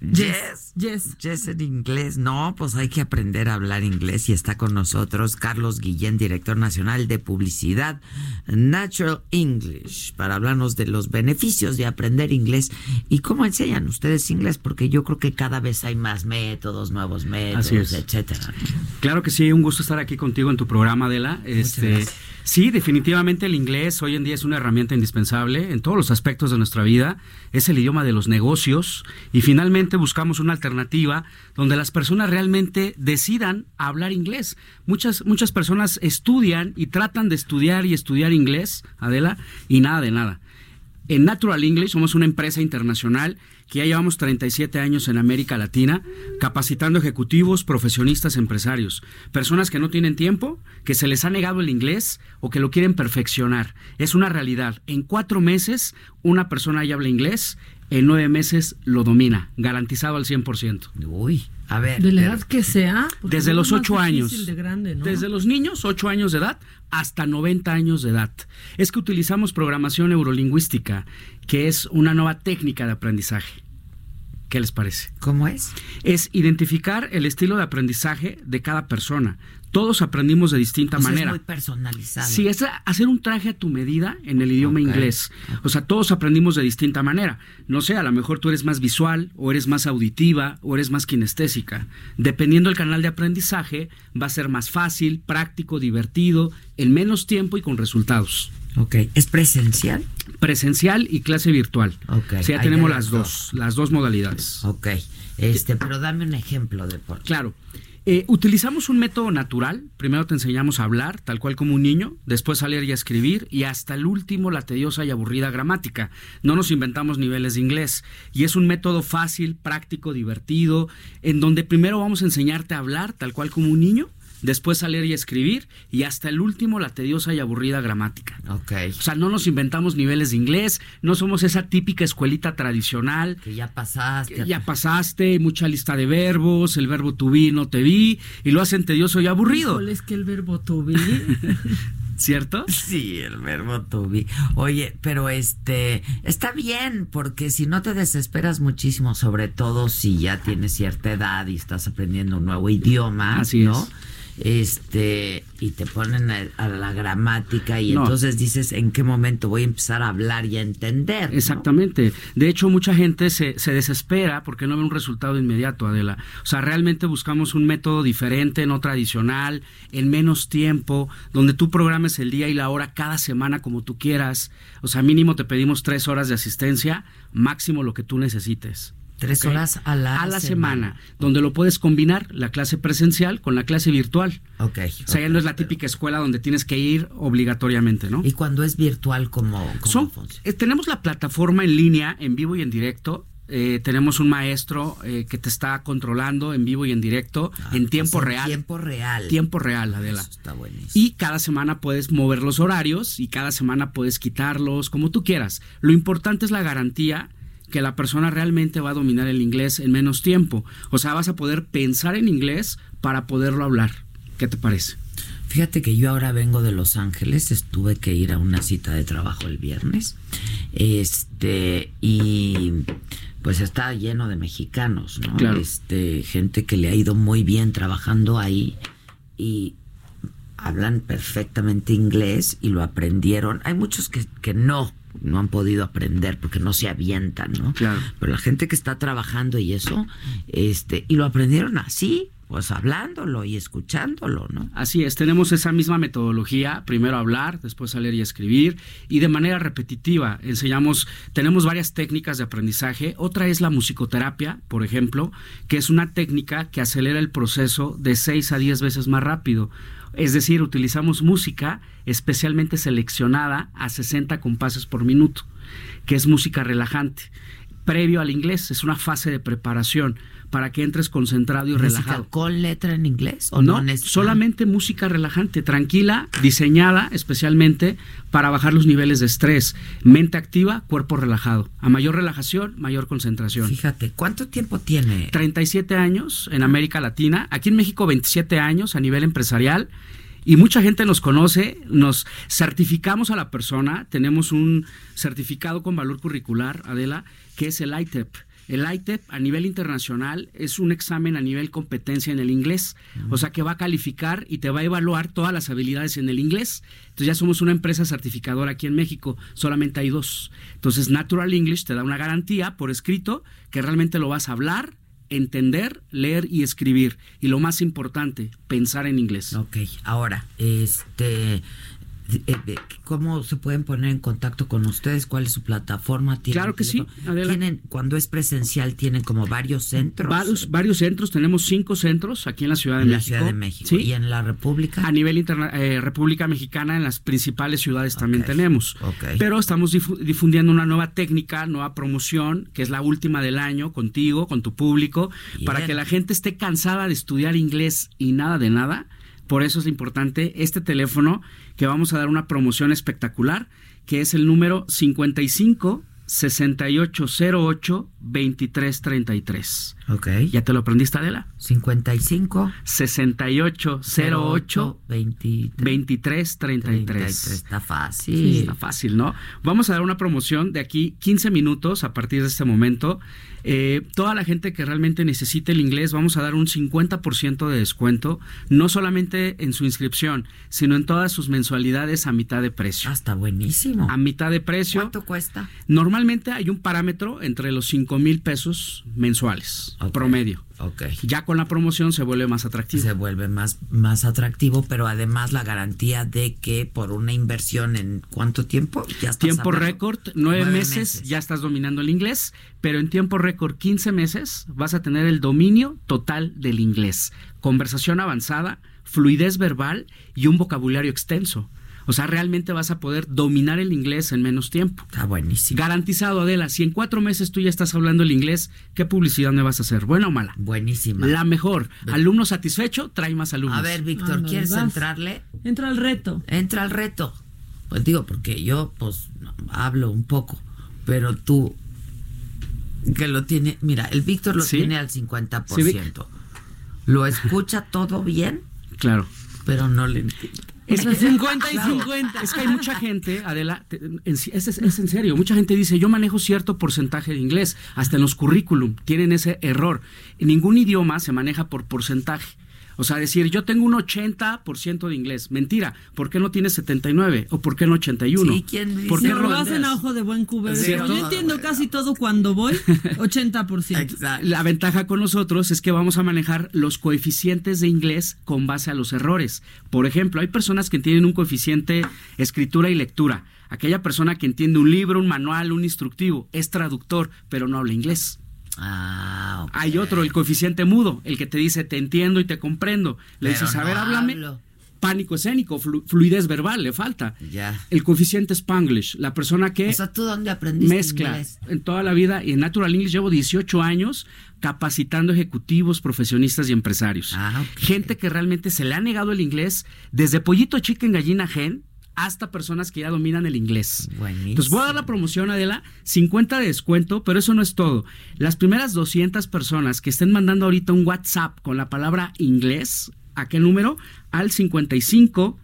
Yes, yes. Yes en inglés. No, pues hay que aprender a hablar inglés y está con nosotros Carlos Guillén, director nacional de publicidad Natural English, para hablarnos de los beneficios de aprender inglés y cómo enseñan ustedes inglés, porque yo creo que cada vez hay más métodos, nuevos métodos, etcétera. Claro que sí, un gusto estar aquí contigo en tu programa, Adela. Este, Sí, definitivamente el inglés hoy en día es una herramienta indispensable en todos los aspectos de nuestra vida. Es el idioma de los negocios y finalmente buscamos una alternativa donde las personas realmente decidan hablar inglés. Muchas, muchas personas estudian y tratan de estudiar y estudiar inglés, Adela, y nada de nada. En Natural English somos una empresa internacional que ya llevamos 37 años en América Latina capacitando ejecutivos, profesionistas, empresarios, personas que no tienen tiempo, que se les ha negado el inglés o que lo quieren perfeccionar. Es una realidad. En cuatro meses una persona ya habla inglés, en nueve meses lo domina, garantizado al 100%. Uy, a ver. De la edad que sea. Desde los ocho años. De Desde los niños, ocho años de edad, hasta 90 años de edad. Es que utilizamos programación neurolingüística, que es una nueva técnica de aprendizaje. ¿Qué les parece? ¿Cómo es? Es identificar el estilo de aprendizaje de cada persona. Todos aprendimos de distinta manera. Es muy personalizado. Sí, es hacer un traje a tu medida en el idioma inglés. O sea, todos aprendimos de distinta manera. No sé, a lo mejor tú eres más visual, o eres más auditiva, o eres más kinestésica. Dependiendo del canal de aprendizaje, va a ser más fácil, práctico, divertido, en menos tiempo y con resultados. Ok. ¿Es presencial? Presencial y clase virtual. Ok. O sea, ya tenemos las dos, las dos modalidades. Ok. Este, pero dame un ejemplo de por Claro. Eh, utilizamos un método natural. Primero te enseñamos a hablar, tal cual como un niño, después a leer y a escribir, y hasta el último la tediosa y aburrida gramática. No nos inventamos niveles de inglés. Y es un método fácil, práctico, divertido, en donde primero vamos a enseñarte a hablar, tal cual como un niño, después a leer y escribir y hasta el último la tediosa y aburrida gramática. Ok. O sea, no nos inventamos niveles de inglés, no somos esa típica escuelita tradicional. Que ya pasaste. ya pasaste, mucha lista de verbos, el verbo to be, no te vi, y lo hacen tedioso y aburrido. ¿Cuál es que el verbo to be? ¿Cierto? Sí, el verbo to be. Oye, pero este está bien, porque si no te desesperas muchísimo, sobre todo si ya tienes cierta edad y estás aprendiendo un nuevo idioma, Así ¿no? Es este y te ponen a, a la gramática y No. entonces dices en qué momento voy a empezar a hablar y a entender. ¿no? Exactamente. De hecho, mucha gente se, se desespera porque no ve un resultado inmediato, Adela. O sea, realmente buscamos un método diferente, no tradicional, en menos tiempo, donde tú programes el día y la hora cada semana como tú quieras. O sea, mínimo te pedimos tres horas de asistencia, máximo lo que tú necesites. Tres horas a la, a la semana, donde lo puedes combinar la clase presencial con la clase virtual. Ok. O sea, ya no es la típica escuela donde tienes que ir obligatoriamente, ¿no? Y cuando es virtual, ¿cómo, cómo Son- funciona? eh, tenemos la plataforma en línea, en vivo y en directo. Eh, tenemos un maestro eh, que te está controlando en vivo y en directo, en tiempo o sea, en real. tiempo real. Tiempo real, Adela. Está buenísimo. Y cada semana puedes mover los horarios y cada semana puedes quitarlos, como tú quieras. Lo importante es la garantía que la persona realmente va a dominar el inglés en menos tiempo. O sea, vas a poder pensar en inglés para poderlo hablar. ¿Qué te parece? Fíjate que yo ahora vengo de Los Ángeles, estuve que ir a una cita de trabajo el viernes, este, y pues está lleno de mexicanos, ¿no? Claro. Este, gente que le ha ido muy bien trabajando ahí y hablan perfectamente inglés y lo aprendieron. Hay muchos que, que no, no han podido aprender porque no se avientan, ¿no? Claro. Pero la gente que está trabajando y eso, este, y lo aprendieron así, pues hablándolo y escuchándolo, ¿no? Así es, tenemos esa misma metodología, primero hablar, después leer y escribir, y de manera repetitiva enseñamos, tenemos varias técnicas de aprendizaje, otra es la musicoterapia, por ejemplo, que es una técnica que acelera el proceso de 6 a 10 veces más rápido. Es decir, utilizamos música especialmente seleccionada a 60 compases por minuto, que es música relajante. Previo al inglés, es una fase de preparación para que entres concentrado y relajado. con letra en inglés o No, no, neces- solamente música relajante, tranquila, diseñada especialmente para bajar los niveles de estrés. Mente activa, cuerpo relajado. A mayor relajación, mayor concentración. Fíjate, ¿cuánto tiempo tiene? 37 años en América Latina, aquí en México 27 años a nivel empresarial. Y mucha gente nos conoce, nos certificamos a la persona, tenemos un certificado con valor curricular, Adela, que es el ITEP. El ITEP a nivel internacional es un examen a nivel competencia en el inglés, o sea que va a calificar y te va a evaluar todas las habilidades en el inglés. Entonces ya somos una empresa certificadora aquí en México, solamente hay dos. Entonces Natural English te da una garantía por escrito que realmente lo vas a hablar, entender, leer y escribir. Y lo más importante, pensar en inglés. Ok, ahora, este, ¿cómo se pueden poner en contacto con ustedes? ¿Cuál es su plataforma? ¿Tienen Claro que sí. Tienen, cuando es presencial, tienen como varios centros. Varios, varios centros, tenemos cinco centros aquí en la Ciudad de en la México. Ciudad de México. Sí. Y en la República. A nivel interna eh, República Mexicana, en las principales ciudades también tenemos. Pero estamos difu- difundiendo una nueva técnica, nueva promoción, que es la última del año, contigo, con tu público, Bien. para que la gente esté cansada de estudiar inglés y nada de nada. Por eso es importante este teléfono, que vamos a dar una promoción espectacular, que es el número 55 6808 2333. Ok. ¿Ya te lo aprendiste, Adela? 55 6808 23 2333. Está fácil. Sí, está fácil, ¿no? Vamos a dar una promoción de aquí 15 minutos a partir de este momento. Eh, toda la gente que realmente necesite el inglés, vamos a dar un 50% de descuento, no solamente en su inscripción, sino en todas sus mensualidades a mitad de precio. Está buenísimo. A mitad de precio. ¿Cuánto cuesta? Normalmente hay un parámetro entre los 5 mil pesos mensuales, promedio. Ok. Ya con la promoción se vuelve más atractivo. Se vuelve más, más atractivo, pero además la garantía de que por una inversión en cuánto tiempo ya estás Tiempo récord, nueve, Nueve meses, meses. ya estás dominando el inglés, pero en tiempo récord, 15 meses, vas a tener el dominio total del inglés. Conversación avanzada, fluidez verbal y un vocabulario extenso. O sea, realmente vas a poder dominar el inglés en menos tiempo. Está buenísimo. Garantizado, Adela. Si en cuatro meses tú ya estás hablando el inglés, ¿qué publicidad me vas a hacer? ¿Buena o mala? Buenísima. La mejor. Alumno satisfecho, trae más alumnos. A ver, Víctor, Ándale, ¿quieres vas. entrarle? Entra al reto. Entra al reto. Pues digo, porque yo pues hablo un poco, pero tú que lo tiene, mira, el Víctor lo ¿Sí? tiene al 50%. Sí, lo escucha todo bien, Claro. pero no le entiende. Es Pues 50 y Claro. 50. Es que hay mucha gente, Adela, te- en- es, es- es en serio, mucha gente dice, yo manejo cierto porcentaje de inglés, hasta en los currículum tienen ese error. En ningún idioma se maneja por porcentaje. O sea, decir, yo tengo un 80% de inglés. Mentira. ¿Por qué no tienes 79? ¿O por qué no 81? Sí, ¿quién dice? ¿Por qué No, lo hacen a ojo de buen cubero. Yo entiendo casi todo cuando voy, 80%. La ventaja con nosotros es que vamos a manejar los coeficientes de inglés con base a los errores. Por ejemplo, hay personas que tienen un coeficiente escritura y lectura. Aquella persona que entiende un libro, un manual, un instructivo, es traductor, pero no habla inglés. Ah. Hay otro, el coeficiente mudo, el que te dice te entiendo y te comprendo. Le Pero dices, a no ver, háblame. hablo. Pánico escénico, flu- fluidez verbal, le falta. Ya. El coeficiente Spanglish, la persona que O sea, ¿tú dónde aprendiste mezcla inglés? en toda la vida y en Natural English llevo 18 años capacitando ejecutivos, profesionistas y empresarios. Ah, Gente que realmente se le ha negado el inglés desde pollito chicken, gallina gen hasta personas que ya dominan el inglés. Entonces voy a dar la promoción, Adela, 50 de descuento, pero eso no es todo. Las primeras 200 personas que estén mandando ahorita un WhatsApp con la palabra inglés, ¿a qué número? Al 55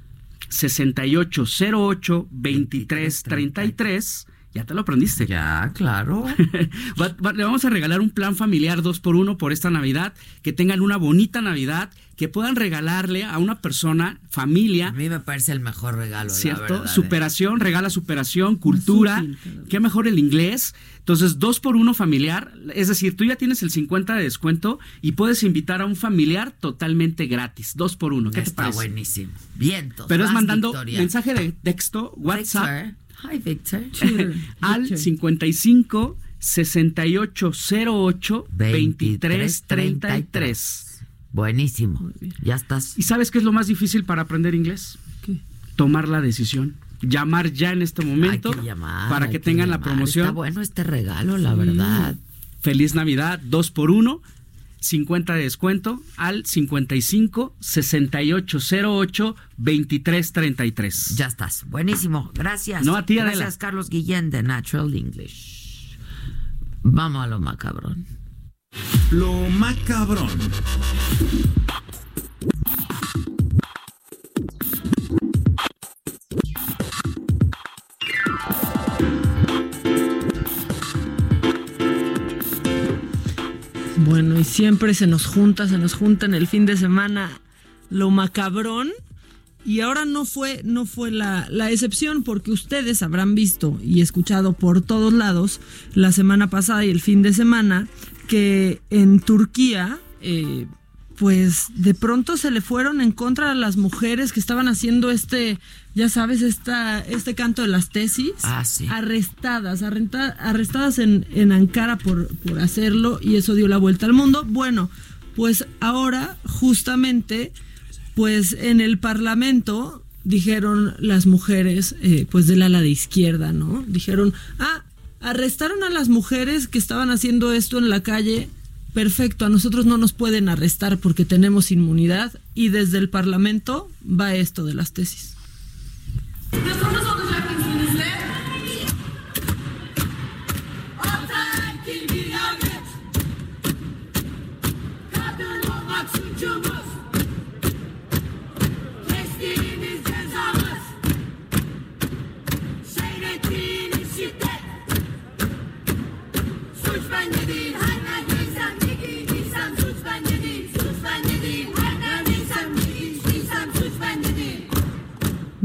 6808 2333. Ya te lo aprendiste. Ya, claro. Va- va- Le vamos a regalar un plan familiar 2 por 1 por esta Navidad. Que tengan una bonita Navidad. Que puedan regalarle a una persona, familia. A mí me parece el mejor regalo, la ¿Cierto? verdad, ¿eh? superación, regala superación, cultura. Qué mejor el inglés. Entonces, dos por uno familiar. Es decir, tú ya tienes el 50 de descuento y puedes invitar a un familiar totalmente gratis. Dos por uno. ¿Qué te Está parece? buenísimo. Vientos. Pero es mandando Victoria. mensaje de texto, WhatsApp. Hi, Victor. al 55 6808 2333. Buenísimo. Ya estás. ¿Y sabes qué es lo más difícil para aprender inglés? Tomar la decisión. Llamar ya en este momento Hay que llamar, para hay que que tengan la promoción. Está bueno este regalo, la Sí. verdad. Feliz Navidad, 2 por 1 50 de descuento al 55 6808 2333. Ya estás. Buenísimo. Gracias. No, a ti, Adela. Gracias, Carlos Guillén de Natural English. Vamos a lo macabrón. Lo macabrón. Bueno, y siempre se nos junta, se nos junta en el fin de semana lo macabrón. Y ahora no fue, no fue la, la excepción, porque ustedes habrán visto y escuchado por todos lados la semana pasada y el fin de semana que en Turquía, eh, pues de pronto se le fueron en contra a las mujeres que estaban haciendo este, ya sabes, esta, este canto de las tesis. Ah, sí. Arrestadas, arrenta- arrestadas en, en Ankara por, por hacerlo y eso dio la vuelta al mundo. Bueno, pues ahora justamente, pues en el Parlamento dijeron las mujeres, eh, pues del ala de izquierda, ¿no? Dijeron, ah, arrestaron a las mujeres que estaban haciendo esto en la calle. Perfecto, a nosotros no nos pueden arrestar porque tenemos inmunidad y desde el Parlamento va esto de las tesis.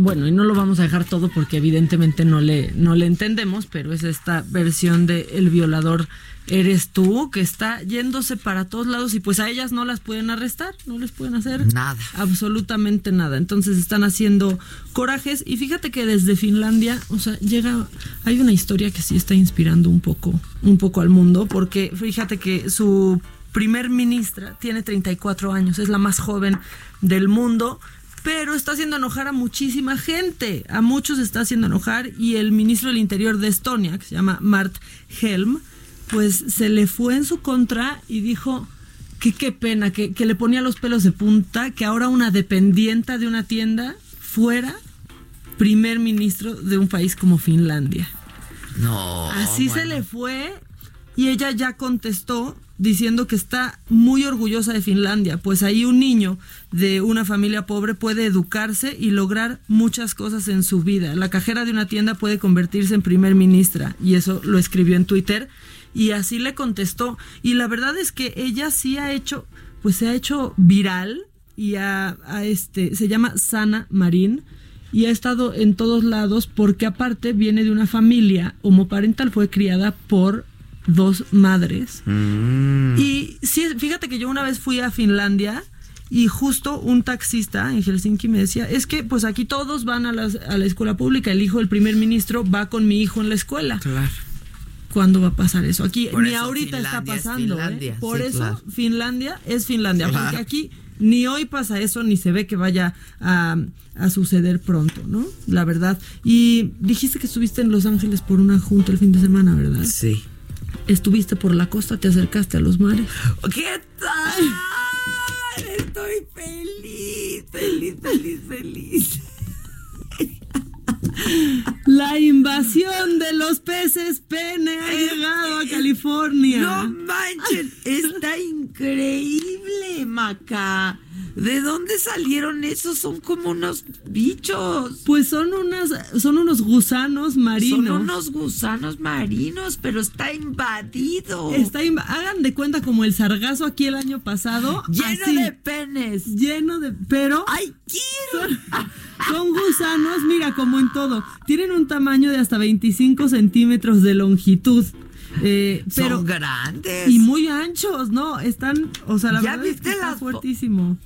Bueno, y no lo vamos a dejar todo porque evidentemente no le, no le entendemos, pero es esta versión de El violador eres tú, que está yéndose para todos lados y pues a ellas no las pueden arrestar, no les pueden hacer Nada. absolutamente nada. Entonces están haciendo corajes y fíjate que desde Finlandia, o sea, llega, hay una historia que sí está inspirando un poco, un poco al mundo, porque fíjate que su primer ministra tiene 34 años, es la más joven del mundo, pero está haciendo enojar a muchísima gente, a muchos está haciendo enojar y el ministro del Interior de Estonia, que se llama Mart Helm, pues se le fue en su contra y dijo que qué pena, que, que le ponía los pelos de punta, que ahora una dependienta de una tienda fuera primer ministro de un país como Finlandia. No. Así se le fue y ella ya contestó diciendo que está muy orgullosa de Finlandia, pues ahí un niño de una familia pobre puede educarse y lograr muchas cosas en su vida. La cajera de una tienda puede convertirse en primer ministra y eso lo escribió en Twitter y así le contestó y la verdad es que ella sí ha hecho, pues se ha hecho viral y a, este, se llama Sana Marín y ha estado en todos lados porque aparte viene de una familia homoparental, fue criada por dos madres. Y sí, fíjate que yo una vez fui a Finlandia y justo un taxista en Helsinki me decía, es que pues aquí todos van a, las- a la escuela pública, el hijo del primer ministro va con mi hijo en la escuela. Claro. ¿Cuándo va a pasar eso? Aquí Por ni eso ahorita está es pasando. ¿eh? Por sí, eso claro. Finlandia es Finlandia, Claro. porque aquí ni hoy pasa eso, ni se ve que vaya a, a suceder pronto, ¿no? La verdad. Y dijiste que estuviste en Los Ángeles por una junta el fin de semana, ¿verdad? Sí. Estuviste por la costa, te acercaste a los mares. ¿Qué tal? Estoy feliz, feliz, feliz, feliz. La invasión de los peces pene ha llegado a California. No manchen, está increíble, Maca. ¿De dónde salieron esos? Son como unos bichos. Pues son unas, son unos gusanos marinos. Son unos gusanos marinos, pero está invadido. Está inv- hagan de cuenta como el sargazo aquí el año pasado. Lleno así. de penes. Lleno de. Pero. ¡Ay, son, son gusanos, mira, como en todo. Tienen un tamaño de hasta 25 centímetros de longitud. Eh, Son pero, grandes. Y muy anchos, ¿no? Están. O sea, la ¿Ya verdad es viste que está fuertísimo.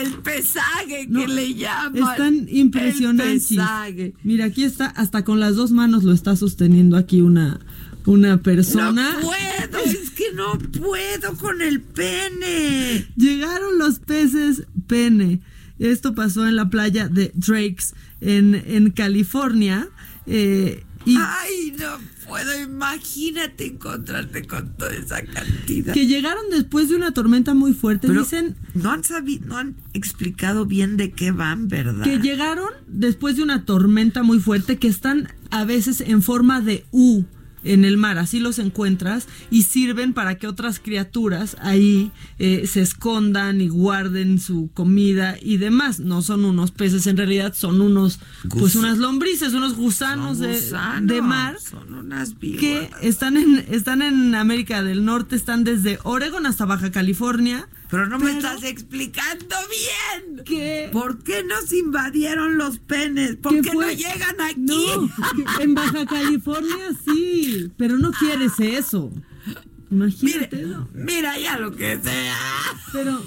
El pesaje No, que le llaman. Están impresionantes. El pesaje. Mira, aquí está, hasta con las dos manos lo está sosteniendo aquí una, una persona. No puedo, es que no puedo con el pene. Llegaron los peces pene. Esto pasó en la playa de Drakes, en, en California. eh, y Ay, no puedo. Imagínate encontrarte con toda esa cantidad. que llegaron después de una tormenta muy fuerte. Pero Dicen no han sabido, no han explicado bien de qué van, ¿verdad? que llegaron después de una tormenta muy fuerte, que están a veces en forma de U en el mar, así los encuentras y sirven para que otras criaturas ahí eh, se escondan y guarden su comida y demás. No son unos peces, en realidad son unos, pues unas lombrices, unos gusanos, de, mar Son unas víboras. que están en, están en América del Norte, están desde Oregon hasta Baja California. Pero no me estás explicando bien. ¿Qué? ¿Por qué nos invadieron los penes? ¿Por ¿Qué no llegan aquí? No, en Baja California sí, pero no quieres eso. Imagínate. ¿no? Mira ya lo que sea. Pero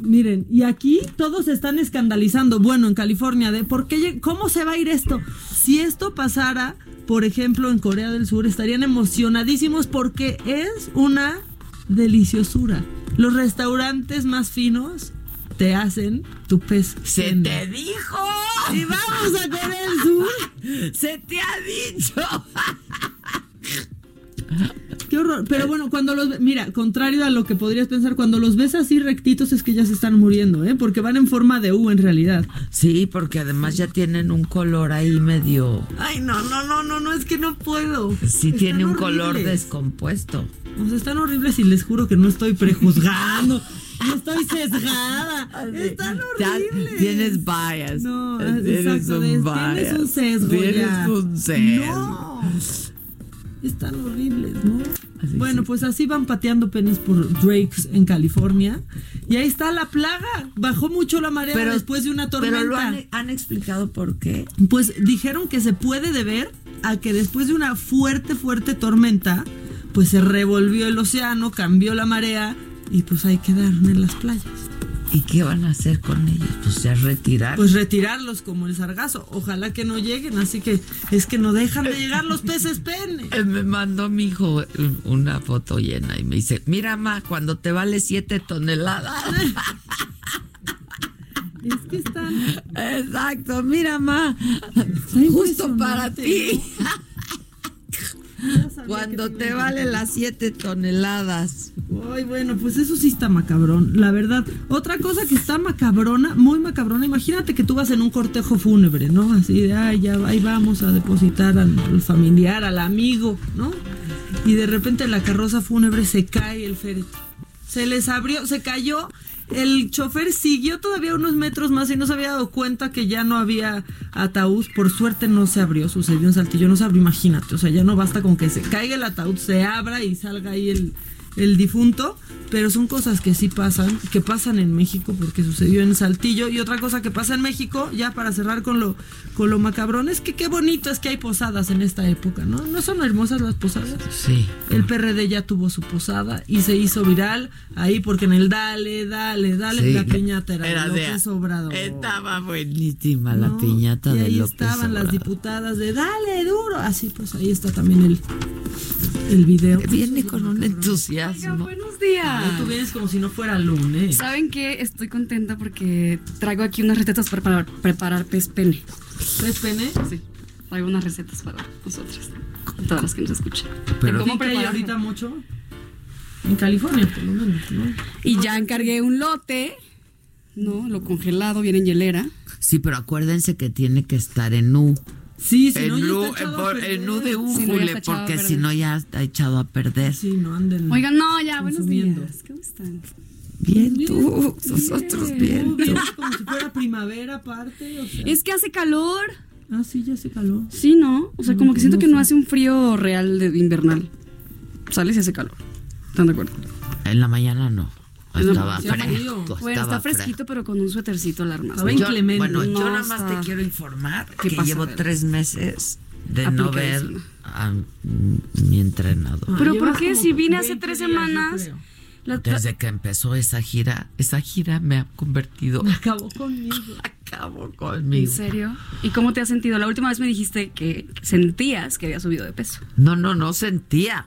miren, y aquí todos están escandalizando. Bueno, en California, de por qué, cómo se va a ir esto. Si esto pasara, por ejemplo, en Corea del Sur, estarían emocionadísimos porque es una deliciosura. Los restaurantes más finos te hacen tu pez. Se te dijo. Y vamos a Corea del Sur. Se te ha dicho. Qué horror. Pero bueno, cuando los mira, contrario a lo que podrías pensar, cuando los ves así rectitos es que ya se están muriendo, ¿eh? Porque van en forma de U en realidad. Sí, porque además ya tienen un color ahí medio. Ay, no, no, no, no, no, es que no puedo. Sí, Están tiene un color descompuesto. O sea, están horribles y les juro que no estoy prejuzgando. No estoy sesgada. Están horribles. Tienes bias. No, Tienes exacto. un bias. Tienes un sesgo. Tienes ya. un sesgo. No. Están horribles, ¿no? bueno, pues así van pateando penis por Drakes en California. Y ahí está la plaga. Bajó mucho la marea Pero- después de una tormenta. Pero lo han, han explicado por qué. Pues dijeron que se puede deber a que después de una fuerte, fuerte tormenta, pues se revolvió el océano, cambió la marea y pues ahí quedaron en las playas. ¿Y qué van a hacer con ellos? Pues ya retirar. Pues retirarlos como el sargazo. Ojalá que no lleguen, así que es que no dejan de llegar los peces pene. Me mandó mi hijo una foto llena y me dice, mira, ma, cuando te vale siete toneladas. Es que están... Exacto, mira, ma, justo para ti. Cuando te vale las siete toneladas. Ay, bueno, pues eso sí está macabrón, la verdad. Otra cosa que está macabrona, muy macabrona, imagínate que tú vas en un cortejo fúnebre, ¿no? Así de, ay, ya ahí vamos a depositar al, al familiar, al amigo, ¿no? Y de repente la carroza fúnebre se cae el féretro. Se les abrió, se cayó. El chofer siguió todavía unos metros más y no se había dado cuenta que ya no había ataúd. Por suerte no se abrió, sucedió en Saltillo, no se abrió, imagínate. O sea, ya no basta con que se caiga el ataúd, se abra y salga ahí el, el difunto, pero son cosas que sí pasan, que pasan en México porque sucedió en Saltillo y otra cosa que pasa en México, ya para cerrar con lo con lo macabrón es que qué bonito es que hay posadas en esta época, ¿no? ¿No son hermosas las posadas? Sí. El PRD ya tuvo su posada y se hizo viral ahí porque en el dale, dale, dale, Sí, la piñata era, era de López Obrador. Estaba buenísima la ¿no? piñata y de ahí López estaban las diputadas de dale duro, así pues ahí está también el el video. Viene con un entusiasmo. Buenos días. Ay, Tú vienes como si no fuera lunes. ¿Saben qué? Estoy contenta porque traigo aquí unas recetas para preparar, preparar pez pene. ¿Pez pene? Sí. Traigo unas recetas para nosotras. Para todas las que nos escuchan. Pero ¿Cómo ¿cómo que hay prepararlo? ahorita mucho? En California, por lo menos, ¿no? Y ya encargué un lote. No, lo congelado, viene en hielera. Sí, pero acuérdense que tiene que estar en U. Sí, si en no, ya U, está echado en a por- perder. en U de Si no, újule, a porque si no ya está echado a perder. Sí, no anden. Oigan, no, ya, buenos días. ¿Cómo están? Bien tú, nosotros bien tú. Vienes como si fuera primavera aparte. O sea. Es que hace calor. Ah, sí, ya hace calor. Sí, ¿no? O sea, No, como que siento no que sé. no hace un frío real de invernal. Sales y hace calor. ¿Están de acuerdo? En la mañana no. Estaba Sí, fresco. Bueno, estaba está fresquito, pero con un suétercito alarmado. Yo- bueno, yo nada más te quiero informar ¿Qué que pasa, llevo tres meses de no ver a mi entrenador. ¿Pero por qué? Si vine hace tres semanas. la- Desde que empezó esa gira, esa gira me ha convertido. Acabó conmigo. Acabó ¿En conmigo. serio? ¿Y cómo te has sentido? La última vez me dijiste que sentías que había subido de peso. No, no, no sentía.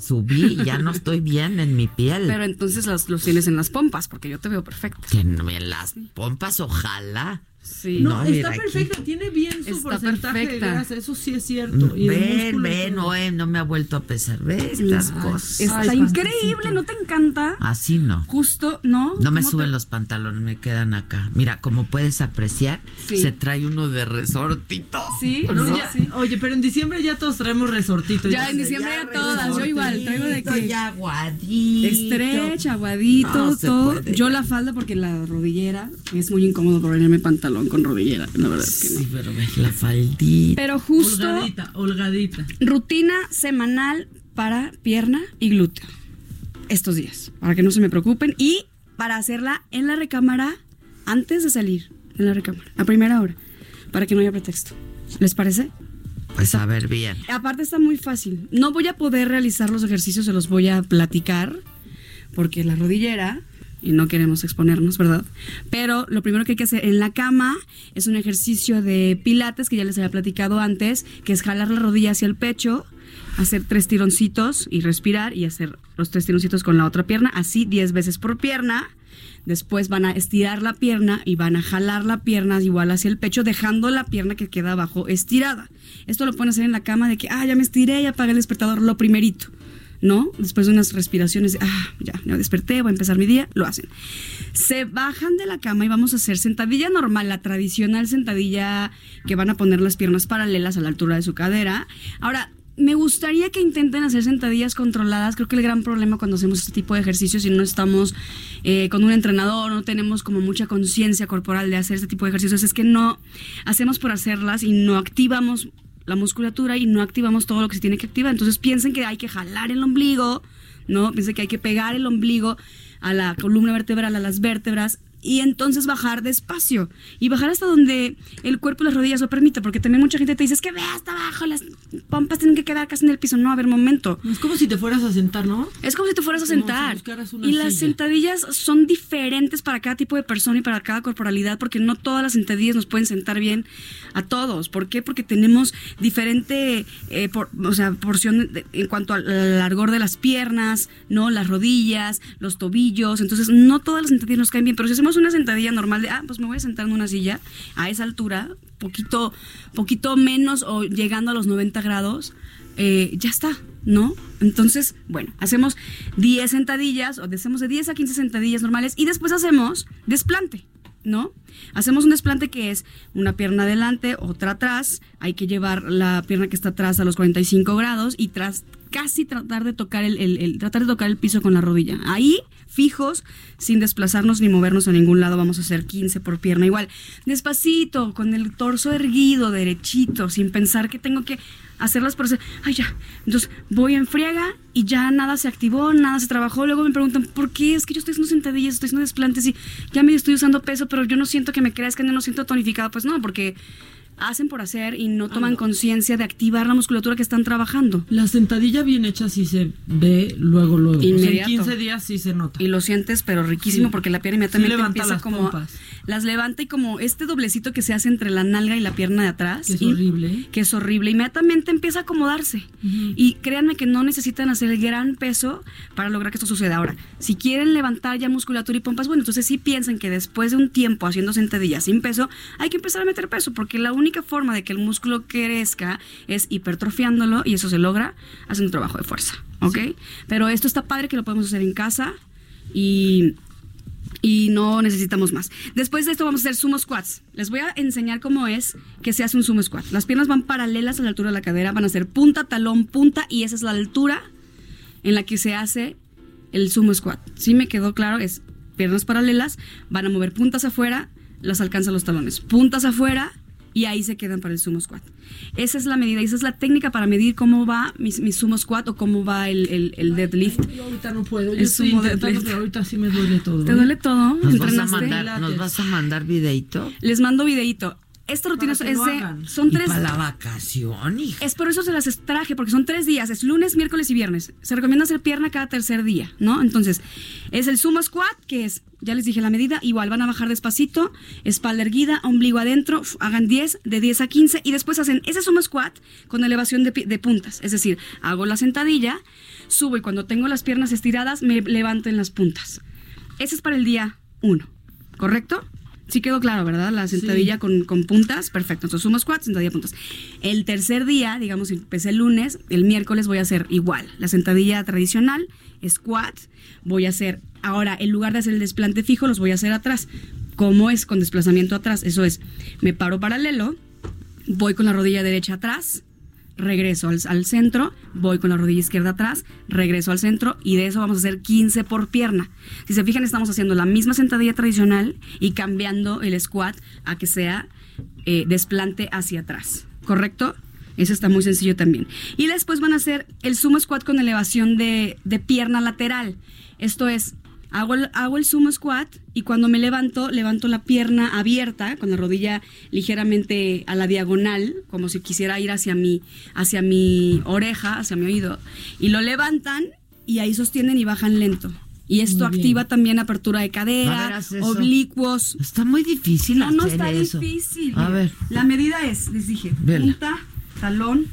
Subí, ya no estoy bien en mi piel. Pero entonces los, los tienes en las pompas, porque yo te veo perfecto. que no, en las pompas, ojalá. Sí. No, está aquí. perfecta, tiene bien su Está porcentaje perfecta. de grasa, eso sí es cierto. Y de Ven, ven, no, eh, no me ha vuelto a pesar. Ve estas Ay, cosas. Está Ay, increíble, ¿no te encanta? Así no. Justo, ¿no? No me ¿Cómo suben te- los pantalones, me quedan acá. Mira, como puedes apreciar, Sí. se trae uno de resortito. Sí, No, ¿no? ya- Oye, pero en diciembre ya todos traemos resortito. Ya en diciembre ya todas, yo igual, traigo de que Ya aguadito. Estretch, aguadito, No todo. Yo la falda porque la rodillera es muy incómodo ponerme pantalón con rodillera, la verdad es que no. Sí, pero ves la faldita. Pero justo Holgadita, holgadita. rutina semanal para pierna y glúteo. Estos días, para que no se me preocupen y para hacerla en la recámara antes de salir, en la recámara, a primera hora, para que no haya pretexto. ¿Les parece? Pues a ver bien. Aparte está muy fácil. No voy a poder realizar los ejercicios, se los voy a platicar, porque la rodillera, y no queremos exponernos, ¿verdad? Pero lo primero que hay que hacer en la cama es un ejercicio de pilates, que ya les había platicado antes, que es jalar la rodilla hacia el pecho, hacer tres tironcitos y respirar, y hacer los tres tironcitos con la otra pierna, así 10 veces por pierna. Después van a estirar la pierna y van a jalar la pierna igual hacia el pecho, dejando la pierna que queda abajo estirada. Esto lo pueden hacer en la cama de que, ah, ya me estiré, ya apagué el despertador, lo primerito. ¿No? Después de unas respiraciones, ah, ya, ya desperté, voy a empezar mi día, lo hacen. Se bajan de la cama y vamos a hacer sentadilla normal, la tradicional sentadilla que van a poner las piernas paralelas a la altura de su cadera. Ahora, me gustaría que intenten hacer sentadillas controladas. Creo que el gran problema cuando hacemos este tipo de ejercicios y no estamos eh, con un entrenador, no tenemos como mucha conciencia corporal de hacer este tipo de ejercicios, es que no hacemos por hacerlas y no activamos la musculatura y no activamos todo lo que se tiene que activar. Entonces piensen que hay que jalar el ombligo, ¿no? Piensen que hay que pegar el ombligo a la columna vertebral, a las vértebras y entonces bajar despacio y bajar hasta donde el cuerpo y las rodillas lo permite, porque también mucha gente te dice, es que ve hasta abajo, las pompas tienen que quedar casi en el piso. No, a ver, momento. Es como si te fueras a sentar, ¿no? Es como si te fueras a si sentar. y las silla. sentadillas son diferentes para cada tipo de persona y para cada corporalidad, porque no todas las sentadillas nos pueden sentar bien a todos. ¿Por qué? Porque tenemos diferente eh, por- o sea, porción de- en cuanto al largor de las piernas, ¿no? Las rodillas, los tobillos. Entonces, no todas las sentadillas nos caen bien, pero si hacemos una sentadilla normal de, ah, pues me voy a sentar en una silla a esa altura, poquito, poquito menos o llegando a los 90 grados, eh, ya está, ¿no? Entonces, bueno, hacemos 10 sentadillas, o hacemos de 10 a 15 sentadillas normales y después hacemos desplante, ¿no? Hacemos un desplante que es una pierna adelante, otra atrás, hay que llevar la pierna que está atrás a los 45 grados y tras casi tratar de tocar el, tratar de tocar el piso con la rodilla. Ahí, fijos, sin desplazarnos ni movernos a ningún lado, vamos a hacer 15 por pierna. Igual, despacito, con el torso erguido, derechito, sin pensar que tengo que hacerlas por hacer. Ay, ya. Entonces, voy en friega y ya nada se activó, nada se trabajó. Luego me preguntan, ¿por qué? Es que yo estoy haciendo sentadillas, estoy haciendo desplantes y ya me estoy usando peso, pero yo no siento que me crezcan, yo no siento tonificado. Pues no, porque hacen por hacer y no toman conciencia de activar la musculatura que están trabajando. La sentadilla bien hecha sí se ve luego, luego. O sea, en Inmediato. 15 días sí se nota. Y lo sientes, pero riquísimo, Sí. porque la pierna inmediatamente Sí empieza las como. pompas. Las levanta y como este doblecito que se hace entre la nalga y la pierna de atrás. Que es y- horrible. Que es horrible. Inmediatamente empieza a acomodarse. Y créanme que no necesitan hacer el gran peso para lograr que esto suceda. Ahora, si quieren levantar ya musculatura y pompas, bueno, entonces sí piensen que después de un tiempo haciendo sentadillas sin peso, hay que empezar a meter peso, porque la única forma de que el músculo crezca es hipertrofiándolo y eso se logra haciendo un trabajo de fuerza. ¿Ok? Pero esto está padre que lo podemos hacer en casa y y no necesitamos más. Después de esto vamos a hacer sumo squats. Les voy a enseñar cómo es que se hace un sumo squat. Las piernas van paralelas a la altura de la cadera, van a ser punta, talón, punta y esa es la altura en la que se hace el sumo squat. Si me quedó claro, es piernas paralelas, van a mover puntas afuera, las alcanzan los talones. Puntas afuera y ahí se quedan para el sumo squat. Esa es la medida, esa es la técnica para medir cómo va mi, mi sumo squat o cómo va el, el- el deadlift. Yo ahorita no puedo, yo El estoy sumo intentando, deadlift. pero ahorita sí me duele todo. ¿Te ¿eh? duele todo? ¿Nos vas, a ¿Entrenaste? mandar, ¿Nos vas a mandar videito? Les mando videito. Esta rutina es lo de. hagan. Son Y tres. para la vacación, hija. Es por eso se las traje, porque son tres días. Es lunes, miércoles y viernes. Se recomienda hacer pierna cada tercer día, ¿no? Entonces, es el sumo squat, que es, ya les dije la medida, igual van a bajar despacito, espalda erguida, ombligo adentro, hagan 10, de 10 a 15, y después hacen ese sumo squat con elevación de puntas. Es decir, hago la sentadilla, subo y cuando tengo las piernas estiradas, me levanto en las puntas. Ese es para el día 1, ¿correcto? Sí quedó claro, ¿verdad? La sentadilla con, con puntas, perfecto. Entonces sumo squat, sentadilla puntas. El tercer día, digamos, empecé el lunes, el miércoles voy a hacer igual. La sentadilla tradicional, squat, voy a hacer, ahora en lugar de hacer el desplante fijo, los voy a hacer atrás. ¿Cómo es con desplazamiento atrás? Eso es, me paro paralelo, voy con la rodilla derecha atrás, regreso al, centro, voy con la rodilla izquierda atrás, regreso al centro y de eso vamos a hacer 15 por pierna. Si se fijan, estamos haciendo la misma sentadilla tradicional y cambiando el squat a que sea eh, desplante hacia atrás, ¿correcto? Eso está muy sencillo también. Y después van a hacer el sumo squat con elevación de, de pierna lateral. Esto es, hago el, hago el sumo squat y cuando me levanto, levanto la pierna abierta, con la rodilla ligeramente a la diagonal, como si quisiera ir hacia mi, hacia mi oreja, hacia mi oído. Y lo levantan y ahí sostienen y bajan lento. Y esto activa también apertura de cadera, oblicuos. Está muy difícil No, no hacer está eso. difícil. A ver. La medida es, les dije, Vela. punta, talón,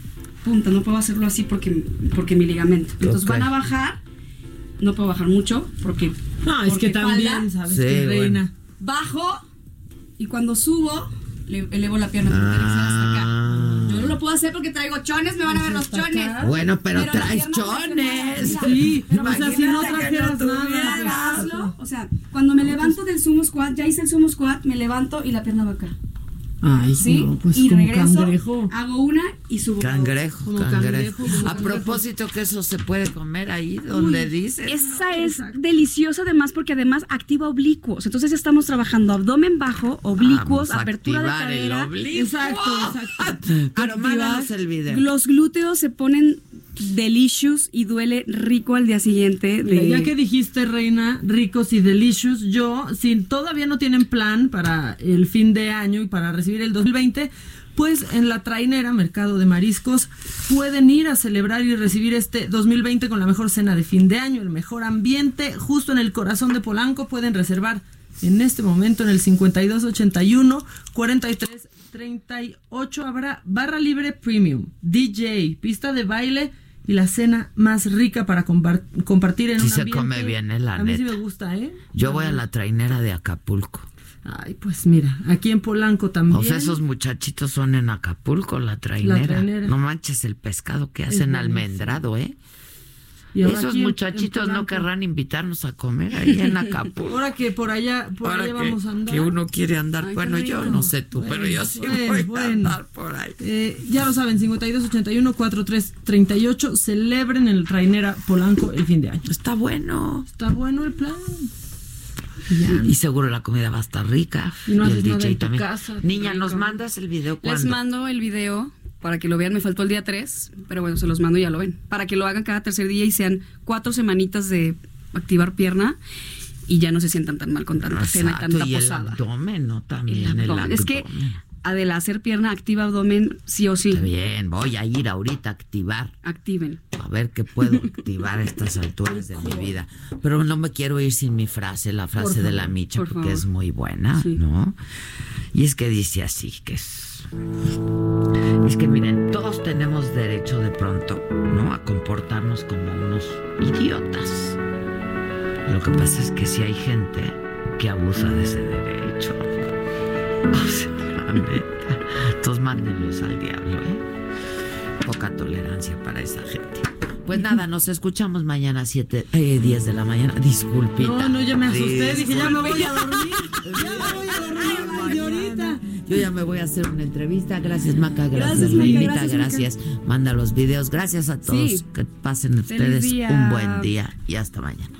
punta. No puedo hacerlo así porque, porque mi ligamento. Entonces van a bajar. No puedo bajar mucho porque. No, es porque que también, falda. ¿sabes Sí, bueno. reina? Bajo y cuando subo, le- elevo la pierna hasta acá. Yo no lo puedo hacer porque traigo chones, me van a ver los chones. Bueno, pero la traes chones. Sí, pero o sea, si no que trajeras nada. Hazlo, O sea, cuando me levanto del sumo squat, ya hice el sumo squat, me levanto y la pierna va acá. Ay, ¿Sí? no, pues y como regreso, cangrejo. hago una y subo. Cangrejo, Como cangrejo. cangrejo, como A cangrejo. propósito que eso se puede comer ahí donde Uy, dices. Esa es deliciosa además porque además activa oblicuos. Entonces ya estamos trabajando abdomen bajo, oblicuos, Vamos a apertura de activar el cadera. oblicuo. Exacto, exacto. Pero el video. Los glúteos se ponen delicious y duele rico al día siguiente. Mira, ya que dijiste, Reina, ricos y delicious, yo, si todavía no tienen plan para el fin de año y para recibir el 2020, pues en la trainera, Mercado de Mariscos, pueden ir a celebrar y recibir este 2020 con la mejor cena de fin de año, el mejor ambiente, justo en el corazón de Polanco. Pueden reservar en este momento en el 5281 43 38 habrá barra libre premium, DJ, pista de baile y la cena más rica para compartir en Sí un se ambiente. come bien, eh, la A mí sí me gusta, ¿eh? Yo voy a la trainera de Acapulco. Ay, pues mira, aquí en Polanco también. O sea, esos muchachitos son en Acapulco, la trainera. trainera. No manches el pescado que hacen almendrado, ¿eh? Y ahora Esos en- muchachitos en no querrán invitarnos a comer ahí en Acapulco. Ahora que por allá, por Ahora allá que- vamos a andar. que uno quiere andar. Ay, bueno, yo no sé tú, pero yo sí voy a andar por ahí. Eh, ya lo saben, 5281 4338 celebren el Trainera Polanco el fin de año. Está bueno. Está bueno el plan. Y seguro la comida va a estar rica. Y no el haces nada DJ en tu también. casa, Niña, rico. ¿nos mandas el video cuándo? Les mando el video para que lo vean. Me faltó el día 3, pero bueno, se los mando y ya lo ven. Para que lo hagan cada tercer día y sean cuatro semanitas de activar pierna y ya no se sientan tan mal con tanta cena y tanta y el posada. abdomen, ¿no? También el abdomen. Es que Adela, hacer pierna activa abdomen sí o sí. Está bien, voy a ir ahorita a activar. Activen. A ver qué puedo activar a estas alturas de mi vida. Pero no me quiero ir sin mi frase, la frase Por de la Micha, por porque favor. es muy buena, ¿no? Y es que dice así, que es... Es que miren, todos tenemos derecho de pronto, ¿no? A comportarnos como unos idiotas. Lo que pasa es que si hay gente que abusa de ese derecho. O sea, la neta. Entonces mándenlos al diablo, ¿eh? Poca tolerancia para esa gente. Pues nada, nos escuchamos mañana a 7, eh, 10 de la mañana. Disculpita. No, no, ya me asusté, dije, ya me voy a dormir. Ya me voy a dormir desde ahorita. Yo ya me voy a hacer una entrevista. Gracias, Maca. Gracias, Gracias, Lilita. gracias, Gracias. Maca. Manda los videos. Gracias a todos. Sí. Que pasen ustedes un buen día. Y hasta mañana.